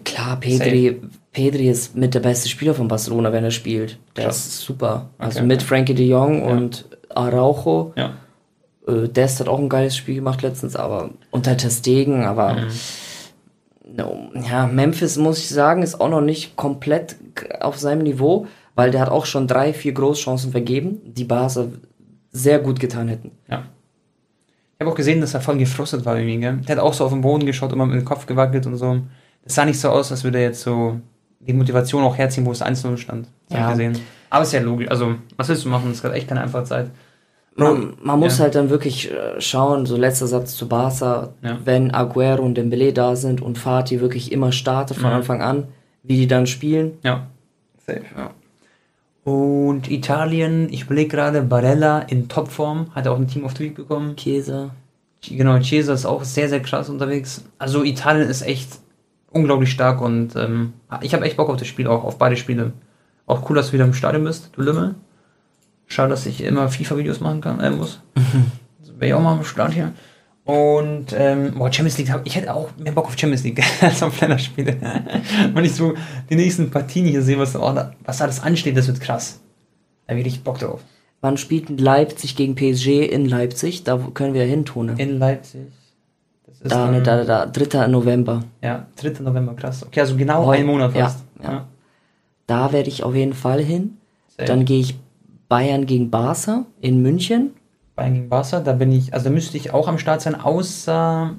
klar, Pedri, Pedri ist mit der beste Spieler von Barcelona, wenn er spielt. Der Krass. ist super. Also Okay, mit okay. Frankie de Jong und Araujo. Ja. Äh, Dest hat auch ein geiles Spiel gemacht letztens, aber unter Ter Stegen, aber Mhm. no, ja, Memphis muss ich sagen, ist auch noch nicht komplett auf seinem Niveau, weil der hat auch schon drei, vier Großchancen vergeben, die Barca sehr gut getan hätten. Ja. Ich habe auch gesehen, dass er voll gefrustet war irgendwie, gell? Der hat auch so auf den Boden geschaut, immer mit dem Kopf gewackelt und so. Das sah nicht so aus, als würde er jetzt so die Motivation auch herziehen, wo es 1-0 stand. Das Ja. gesehen. Aber ist ja logisch. Also, was willst du machen? Das ist gerade echt keine einfache Zeit. Man, man muss Ja. halt dann wirklich äh, schauen, so letzter Satz zu Barca, Ja. wenn Aguero und Dembele da sind und Fatih wirklich immer startet von Mhm. Anfang an, wie die dann spielen. Ja. Safe. Ja. Und Italien, ich überlege gerade, Barella in Topform, hat auch ein Team of the Week bekommen. Chiesa. Genau, Chiesa ist auch sehr, sehr krass unterwegs. Also Italien ist echt unglaublich stark und ähm, ich habe echt Bock auf das Spiel auch, auf beide Spiele. Auch cool, dass du wieder im Stadion bist, du Lümmel. Schade, dass ich immer FIFA-Videos machen kann, äh, muss. Also Wäre ich auch mal am Start hier. Und, ähm, boah, Champions League, ich hätte auch mehr Bock auf Champions League als auf Länderspiele. Wenn ich so die nächsten Partien hier sehe, was, oh, da, was alles ansteht, das wird krass. Da hätte ich Bock drauf. Wann spielt Leipzig gegen PSG in Leipzig? Da können wir ja hin, Tone. In Leipzig. Das ist Da, ne, da, da, 3. November. Ja, 3. November, krass. Okay, also genau Heu- einen Monat ja, fast. ja. Da werde ich auf jeden Fall hin. Safe. Dann gehe ich Bayern gegen Barca in München. Bayern gegen Barca, da bin ich, also da müsste ich auch am Start sein, außer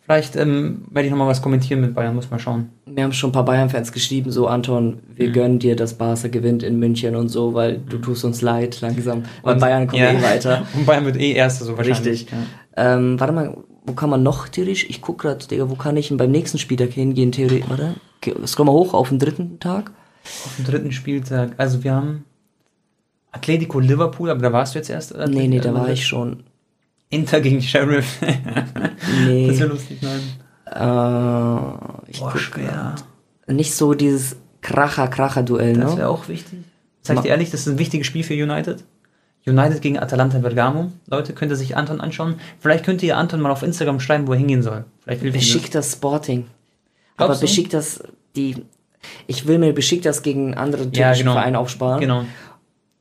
vielleicht ähm, werde ich nochmal was kommentieren mit Bayern, muss mal schauen. Wir haben schon ein paar Bayern-Fans geschrieben, so Anton, wir Mhm. gönnen dir, dass Barca gewinnt in München und so, weil du tust uns leid langsam. Weil Und- Bayern kommt ja. eh weiter. Und Bayern wird eh Erster, so wahrscheinlich. Richtig. Ja. Ähm, warte mal, wo kann man noch theoretisch? Ich guck grad, Digga, wo kann ich denn beim nächsten Spieltag hingehen, theoretisch? Warte, scroll mal hoch auf den dritten Tag. Auf dem dritten Spieltag, also wir haben Atletico Liverpool, aber da warst du jetzt erst? oder? Nee, nee, da war ich schon. Inter gegen Sheriff. Nee. Das wäre lustig, nein. Äh, ich Boah, guck schwer. Nicht so dieses Kracher-Kracher-Duell, Das ne? wäre auch wichtig. Sag ich dir ehrlich, das ist ein wichtiges Spiel für United. United gegen Atalanta Bergamo. Leute, könnt ihr sich Anton anschauen. Vielleicht könnt ihr Anton mal auf Instagram schreiben, wo er hingehen soll. Vielleicht das. Besiktas Sporting. Aber Glaubst du? Besiktas, die. Ich will mir Besiktas gegen andere türkische genau. Vereine aufsparen. Genau.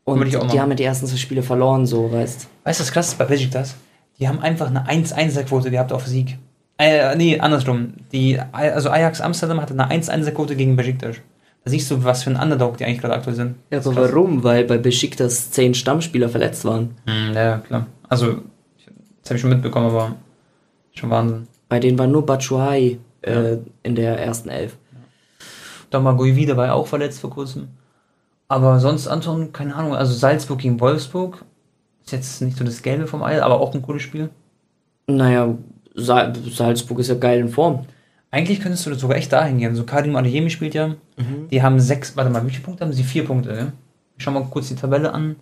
Und die machen. haben ja die ersten zwei Spiele verloren, so, weißt Weißt du, was krass ist bei Besiktas? Die haben einfach eine 1-1er-Quote gehabt auf Sieg. Äh, nee, andersrum. Die, also Ajax Amsterdam hatte eine 1-1er-Quote gegen Besiktas. Da siehst du, was für ein Underdog die eigentlich gerade aktuell sind. Ja, aber Krass. warum? Weil bei Besiktas zehn Stammspieler verletzt waren. Hm, ja, klar. Also, das habe ich schon mitbekommen, aber schon Wahnsinn. Bei denen war nur Batshuayi äh, in der ersten Elf. Domagoj dabei auch verletzt vor kurzem. Aber sonst, Anton, keine Ahnung. Also Salzburg gegen Wolfsburg ist jetzt nicht so das Gelbe vom Ei, aber auch ein cooles Spiel. Naja, Sa Salzburg ist ja geil in Form. Eigentlich könntest du sogar echt dahin gehen. So Karim Adeyemi spielt ja. Die haben sechs, warte mal, wie viele Punkte haben sie? Vier Punkte, gell? Schau mal kurz die Tabelle an.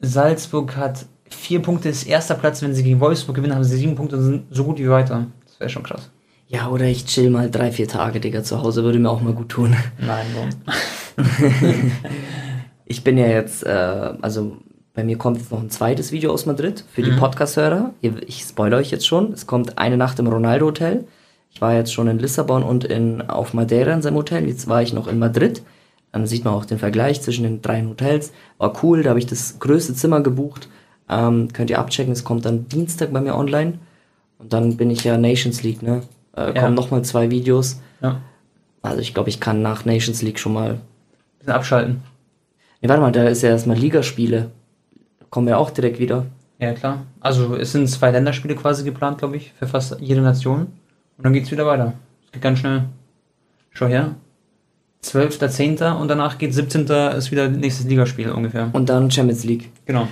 Salzburg hat vier Punkte, ist erster Platz. Wenn sie gegen Wolfsburg gewinnen, haben sie sieben Punkte und sind so gut wie weiter. Das wäre schon krass. Ja, oder ich chill mal drei, vier Tage, Digga, zu Hause, würde mir auch mal gut tun. Nein, warum? Ich bin ja jetzt, äh, also bei mir kommt jetzt noch ein zweites Video aus Madrid für Mhm. die Podcast-Hörer. Ihr- Ich spoilere euch jetzt schon. Es kommt eine Nacht im Ronaldo-Hotel. Ich war jetzt schon in Lissabon und in, auf Madeira in seinem Hotel. Jetzt war ich noch in Madrid. Dann sieht man auch den Vergleich zwischen den drei Hotels. War cool, da habe ich das größte Zimmer gebucht. Ähm, könnt ihr abchecken, es kommt dann Dienstag bei mir online. Und dann bin ich ja Nations League, ne? Äh, Ja. Kommen nochmal zwei Videos. Ja. Also ich glaube, ich kann nach Nations League schon mal Bisschen abschalten. Nee, warte mal, da ist ja erstmal Ligaspiele. Kommen wir auch direkt wieder. Ja, klar. Also es sind zwei Länderspiele quasi geplant, glaube ich, für fast jede Nation. Und dann geht's wieder weiter. Es geht ganz schnell. Schau her. 12.10. und danach geht 17. ist wieder nächstes Ligaspiel ungefähr. Und dann Champions League. Genau.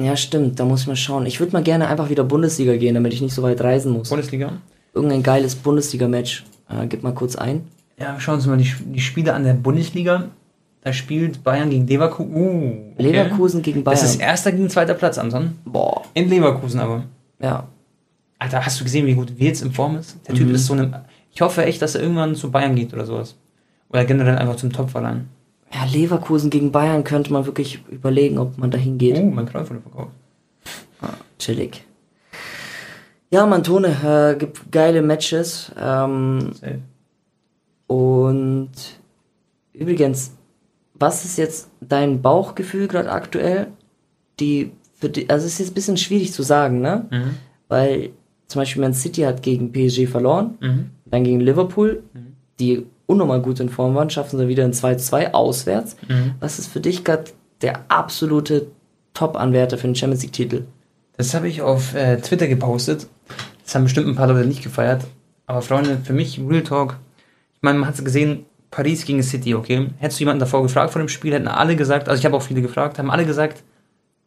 Ja, stimmt, da muss ich mal schauen. Ich würde mal gerne einfach wieder Bundesliga gehen, damit ich nicht so weit reisen muss. Bundesliga. Irgendein geiles Bundesliga-Match. Äh, gib mal kurz ein. Ja, schauen wir uns mal die, die Spiele an der Bundesliga. Da spielt Bayern gegen Leverkusen. Uh, okay. Leverkusen gegen Bayern. Das ist erster gegen zweiter Platz, Anton. Boah, In Leverkusen aber. ja. Alter, hast du gesehen, wie gut Wirtz in Form ist? Der Typ Mhm. ist so eine. Ich hoffe echt, dass er irgendwann zu Bayern geht oder sowas. Oder generell einfach zum Topverleih. Ja, Leverkusen gegen Bayern könnte man wirklich überlegen, ob man da hingeht. Oh, mein Kreuz wurde verkauft. Chillig. Ja, Mann, Tone, äh, gibt geile Matches. Ähm, Safe. Und übrigens, was ist jetzt dein Bauchgefühl gerade aktuell? Die für die, also es ist jetzt ein bisschen schwierig zu sagen, ne? Mhm. Weil zum Beispiel Man City hat gegen PSG verloren, Mhm. dann gegen Liverpool, die unnormal gut in Form waren, schaffen sie wieder ein 2-2 auswärts. Mhm. Was ist für dich gerade der absolute Top-Anwärter für den Champions League-Titel? Das habe ich auf äh, Twitter gepostet. Das haben bestimmt ein paar Leute nicht gefeiert. Aber Freunde, für mich, Real Talk, man hat es gesehen, Paris gegen City, okay? Hättest du jemanden davor gefragt vor dem Spiel, hätten alle gesagt, also ich habe auch viele gefragt, haben alle gesagt,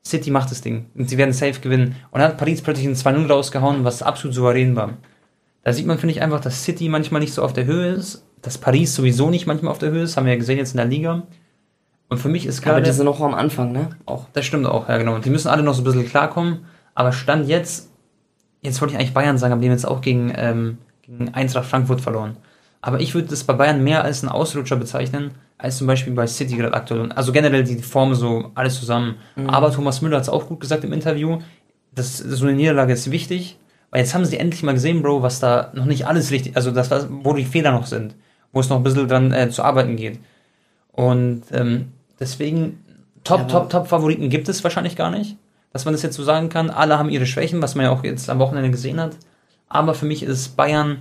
City macht das Ding und sie werden safe gewinnen. Und dann hat Paris plötzlich ein 2-0 rausgehauen, was absolut souverän war. Da sieht man, finde ich, einfach, dass City manchmal nicht so auf der Höhe ist, dass Paris sowieso nicht manchmal auf der Höhe ist, haben wir ja gesehen jetzt in der Liga. Und für mich ist Aber gerade... die sind noch am Anfang, ne? Auch. Das stimmt auch, ja genau. Und die müssen alle noch so ein bisschen klarkommen. Aber Stand jetzt, jetzt wollte ich eigentlich Bayern sagen, aber die haben jetzt auch gegen, ähm, gegen Eintracht Frankfurt verloren. Aber ich würde das bei Bayern mehr als einen Ausrutscher bezeichnen, als zum Beispiel bei City gerade aktuell. Also generell die Form so, alles zusammen. Aber Thomas Müller hat es auch gut gesagt im Interview, das, so eine Niederlage ist wichtig, weil jetzt haben sie endlich mal gesehen, Bro, was da noch nicht alles richtig, also das, wo die Fehler noch sind, wo es noch ein bisschen dran äh, zu arbeiten geht. Und ähm, deswegen, Top, Ja, Top, Top Favoriten gibt es wahrscheinlich gar nicht, dass man das jetzt so sagen kann. Alle haben ihre Schwächen, was man ja auch jetzt am Wochenende gesehen hat. Aber für mich ist Bayern,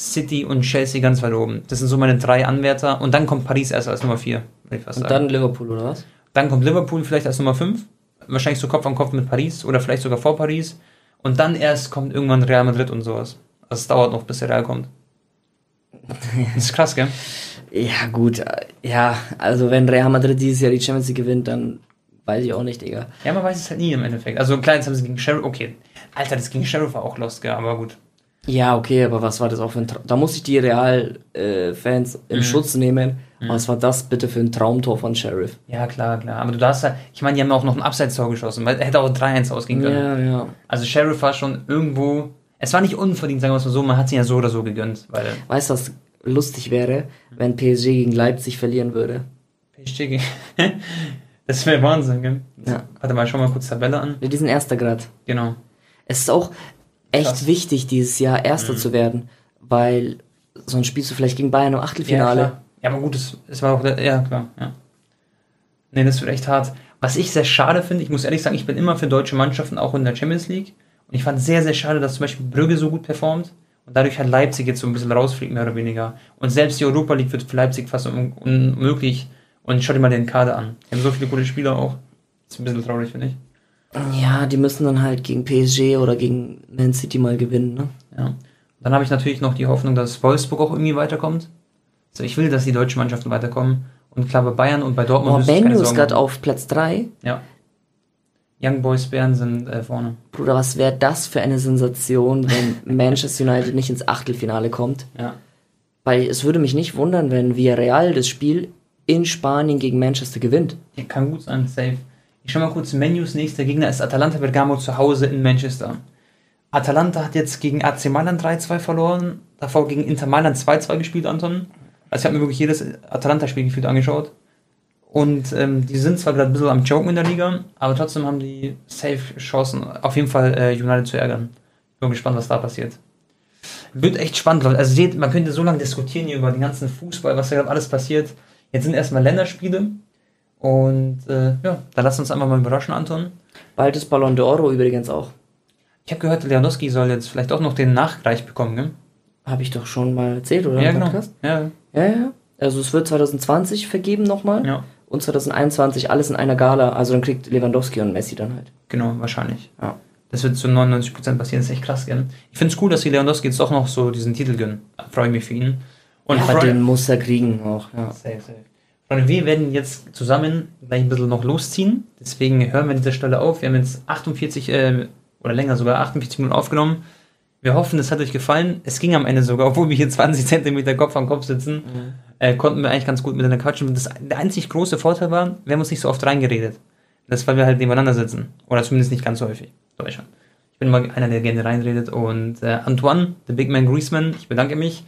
City und Chelsea ganz weit oben. Das sind so meine drei Anwärter. Und dann kommt Paris erst als Nummer vier, Und sagen. dann Liverpool, oder was? Dann kommt Liverpool vielleicht als Nummer 5. Wahrscheinlich so Kopf an Kopf mit Paris oder vielleicht sogar vor Paris. Und dann erst kommt irgendwann Real Madrid und sowas. Also es dauert noch, bis der Real kommt. Das ist krass, gell? Ja, gut. Ja, also wenn Real Madrid dieses Jahr die Champions League gewinnt, dann weiß ich auch nicht, Digga. Ja, man weiß es halt nie im Endeffekt. Also klar, jetzt haben sie gegen Sheriff, okay. Alter, das gegen Sheriff war auch lost, gell, aber gut. Ja, okay, aber was war das auch für ein Traum? Da muss ich die Real-Fans im Schutz nehmen. Was war das bitte für ein Traumtor von Sheriff? Ja, klar, klar. Aber du darfst ja, ich meine, die haben auch noch ein Abseits-Tor geschossen, weil er hätte auch 3-1 ausgehen können. Ja, ja. Also Sheriff war schon irgendwo, es war nicht unverdient, sagen wir es mal so, man hat sie ja so oder so gegönnt, weil Weißt du, was lustig wäre, wenn PSG gegen Leipzig verlieren würde? PSG gegen- Das wäre Wahnsinn, gell? Ja. Warte mal, schau mal kurz Tabelle an. Die sind Erster grad. Genau. Es ist auch echt Krass. Mhm. wichtig, dieses Jahr Erster zu werden, weil sonst spielst du vielleicht gegen Bayern im Achtelfinale. Ja, ja aber gut, es, es war auch, der, ja klar, ja. Nee, das wird echt hart. Was ich sehr schade finde, ich muss ehrlich sagen, ich bin immer für deutsche Mannschaften auch in der Champions League. Und ich fand sehr, sehr schade, dass zum Beispiel Brügge so gut performt. Und dadurch hat Leipzig jetzt so ein bisschen rausfliegt, mehr oder weniger. Und selbst die Europa League wird für Leipzig fast un unmöglich. Und schau dir mal den Kader an. Die haben so viele gute Spieler auch. Das ist ein bisschen traurig, finde ich. Ja, die müssen dann halt gegen PSG oder gegen Man City mal gewinnen, ne? Ja. Dann habe ich natürlich noch die Hoffnung, dass Wolfsburg auch irgendwie weiterkommt. Also ich will, dass die deutschen Mannschaften weiterkommen. Und klar, bei Bayern und bei Dortmund. Oh, ist gerade auf Platz 3. Ja. Young Boys Bären sind äh, vorne. Bruder, was wäre das für eine Sensation, wenn Manchester United nicht ins Achtelfinale kommt? Ja. Weil es würde mich nicht wundern, wenn Villarreal das Spiel in Spanien gegen Manchester gewinnt. Ja, kann gut sein, safe. Ich schau mal kurz Menus. Nächster Gegner ist Atalanta Bergamo zu Hause in Manchester. Atalanta hat jetzt gegen AC Mailand 3-2 verloren. Davor gegen Inter Mailand 2-2 gespielt, Anton. Also ich habe mir wirklich jedes Atalanta-Spiel gefühlt angeschaut. Und ähm, die sind zwar gerade ein bisschen am Joken in der Liga, aber trotzdem haben die safe Chancen, auf jeden Fall äh, United zu ärgern. Bin gespannt, was da passiert. Wird echt spannend, also seht, man könnte so lange diskutieren hier über den ganzen Fußball, was da gerade alles passiert. Jetzt sind erstmal Länderspiele und äh, ja, da lass uns einfach mal überraschen, Anton. Bald ist Ballon d'Oro übrigens auch. Ich habe gehört, Lewandowski soll jetzt vielleicht auch noch den Nachreich bekommen, gell? Habe ich doch schon mal erzählt, oder? Ja, genau. Ja. ja, ja. Also es wird 2020 vergeben nochmal. Ja. Und 2021 alles in einer Gala. Also dann kriegt Lewandowski und Messi dann halt. Genau, wahrscheinlich. Ja. Das wird zu 99% passieren, das ist echt krass, gell? Ich finde es cool, dass die Lewandowski jetzt doch noch so diesen Titel gönnen. Freue ich mich für ihn. Und ja, aber den muss er kriegen auch, ja. Safe, safe. Freunde, wir werden jetzt zusammen gleich ein bisschen noch losziehen. Deswegen hören wir an dieser Stelle auf. Wir haben jetzt 48 äh, oder länger sogar 48 Minuten aufgenommen. Wir hoffen, es hat euch gefallen. Es ging am Ende sogar, obwohl wir hier 20 Zentimeter Kopf am Kopf sitzen, mhm. äh, konnten wir eigentlich ganz gut miteinander quatschen. Das, der einzig große Vorteil war, wir haben uns nicht so oft reingeredet. Das, weil wir halt nebeneinander sitzen. Oder zumindest nicht ganz so häufig. Deutschland. Ich bin immer einer, der gerne reinredet. Und äh, Antoine, der Big Man Griezmann, ich bedanke mich.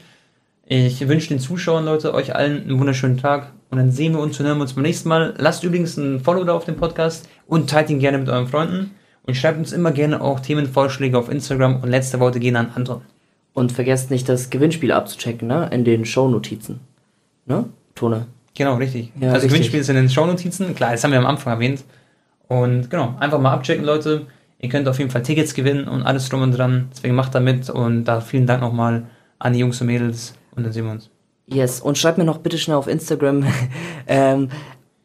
Ich wünsche den Zuschauern, Leute, euch allen einen wunderschönen Tag. Und dann sehen wir uns und hören wir uns beim nächsten Mal. Lasst übrigens ein Follow da auf dem Podcast und teilt ihn gerne mit euren Freunden. Und schreibt uns immer gerne auch Themenvorschläge auf Instagram und letzte Worte gehen an Anton. Und vergesst nicht, das Gewinnspiel abzuchecken, ne? In den Shownotizen. Ne? Tone. Genau, richtig. Ja, also richtig. Gewinnspiel ist in den Shownotizen. Klar, das haben wir am Anfang erwähnt. Und genau, einfach mal abchecken, Leute. Ihr könnt auf jeden Fall Tickets gewinnen und alles drum und dran. Deswegen macht da mit und da vielen Dank nochmal an die Jungs und Mädels und dann sehen wir uns. Yes, und schreibt mir noch bitte schnell auf Instagram, ähm,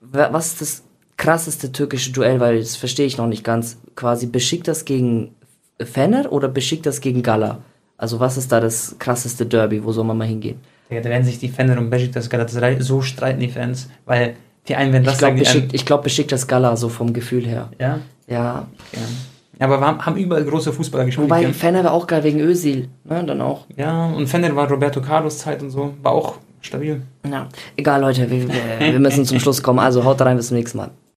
was ist das krasseste türkische Duell, weil das verstehe ich noch nicht ganz. Quasi Besiktas gegen Fener oder Besiktas gegen Gala? Also was ist da das krasseste Derby? Wo soll man mal hingehen? Ja, da werden sich die Fener und Besiktas Galatasaray so streiten, die Fans, weil die einen werden das ich glaub, sagen. Beschickt, ich glaube Besiktas Gala, so vom Gefühl her. Ja? Ja. Okay. Aber wir haben, überall große Fußballer gespielt. Wobei Fener war auch geil wegen Özil, ne, dann auch. Ja, und Fener war Roberto Carlos Zeit und so, war auch stabil. Ja, egal Leute, wir, wir müssen zum Schluss kommen. Also haut rein, bis zum nächsten Mal.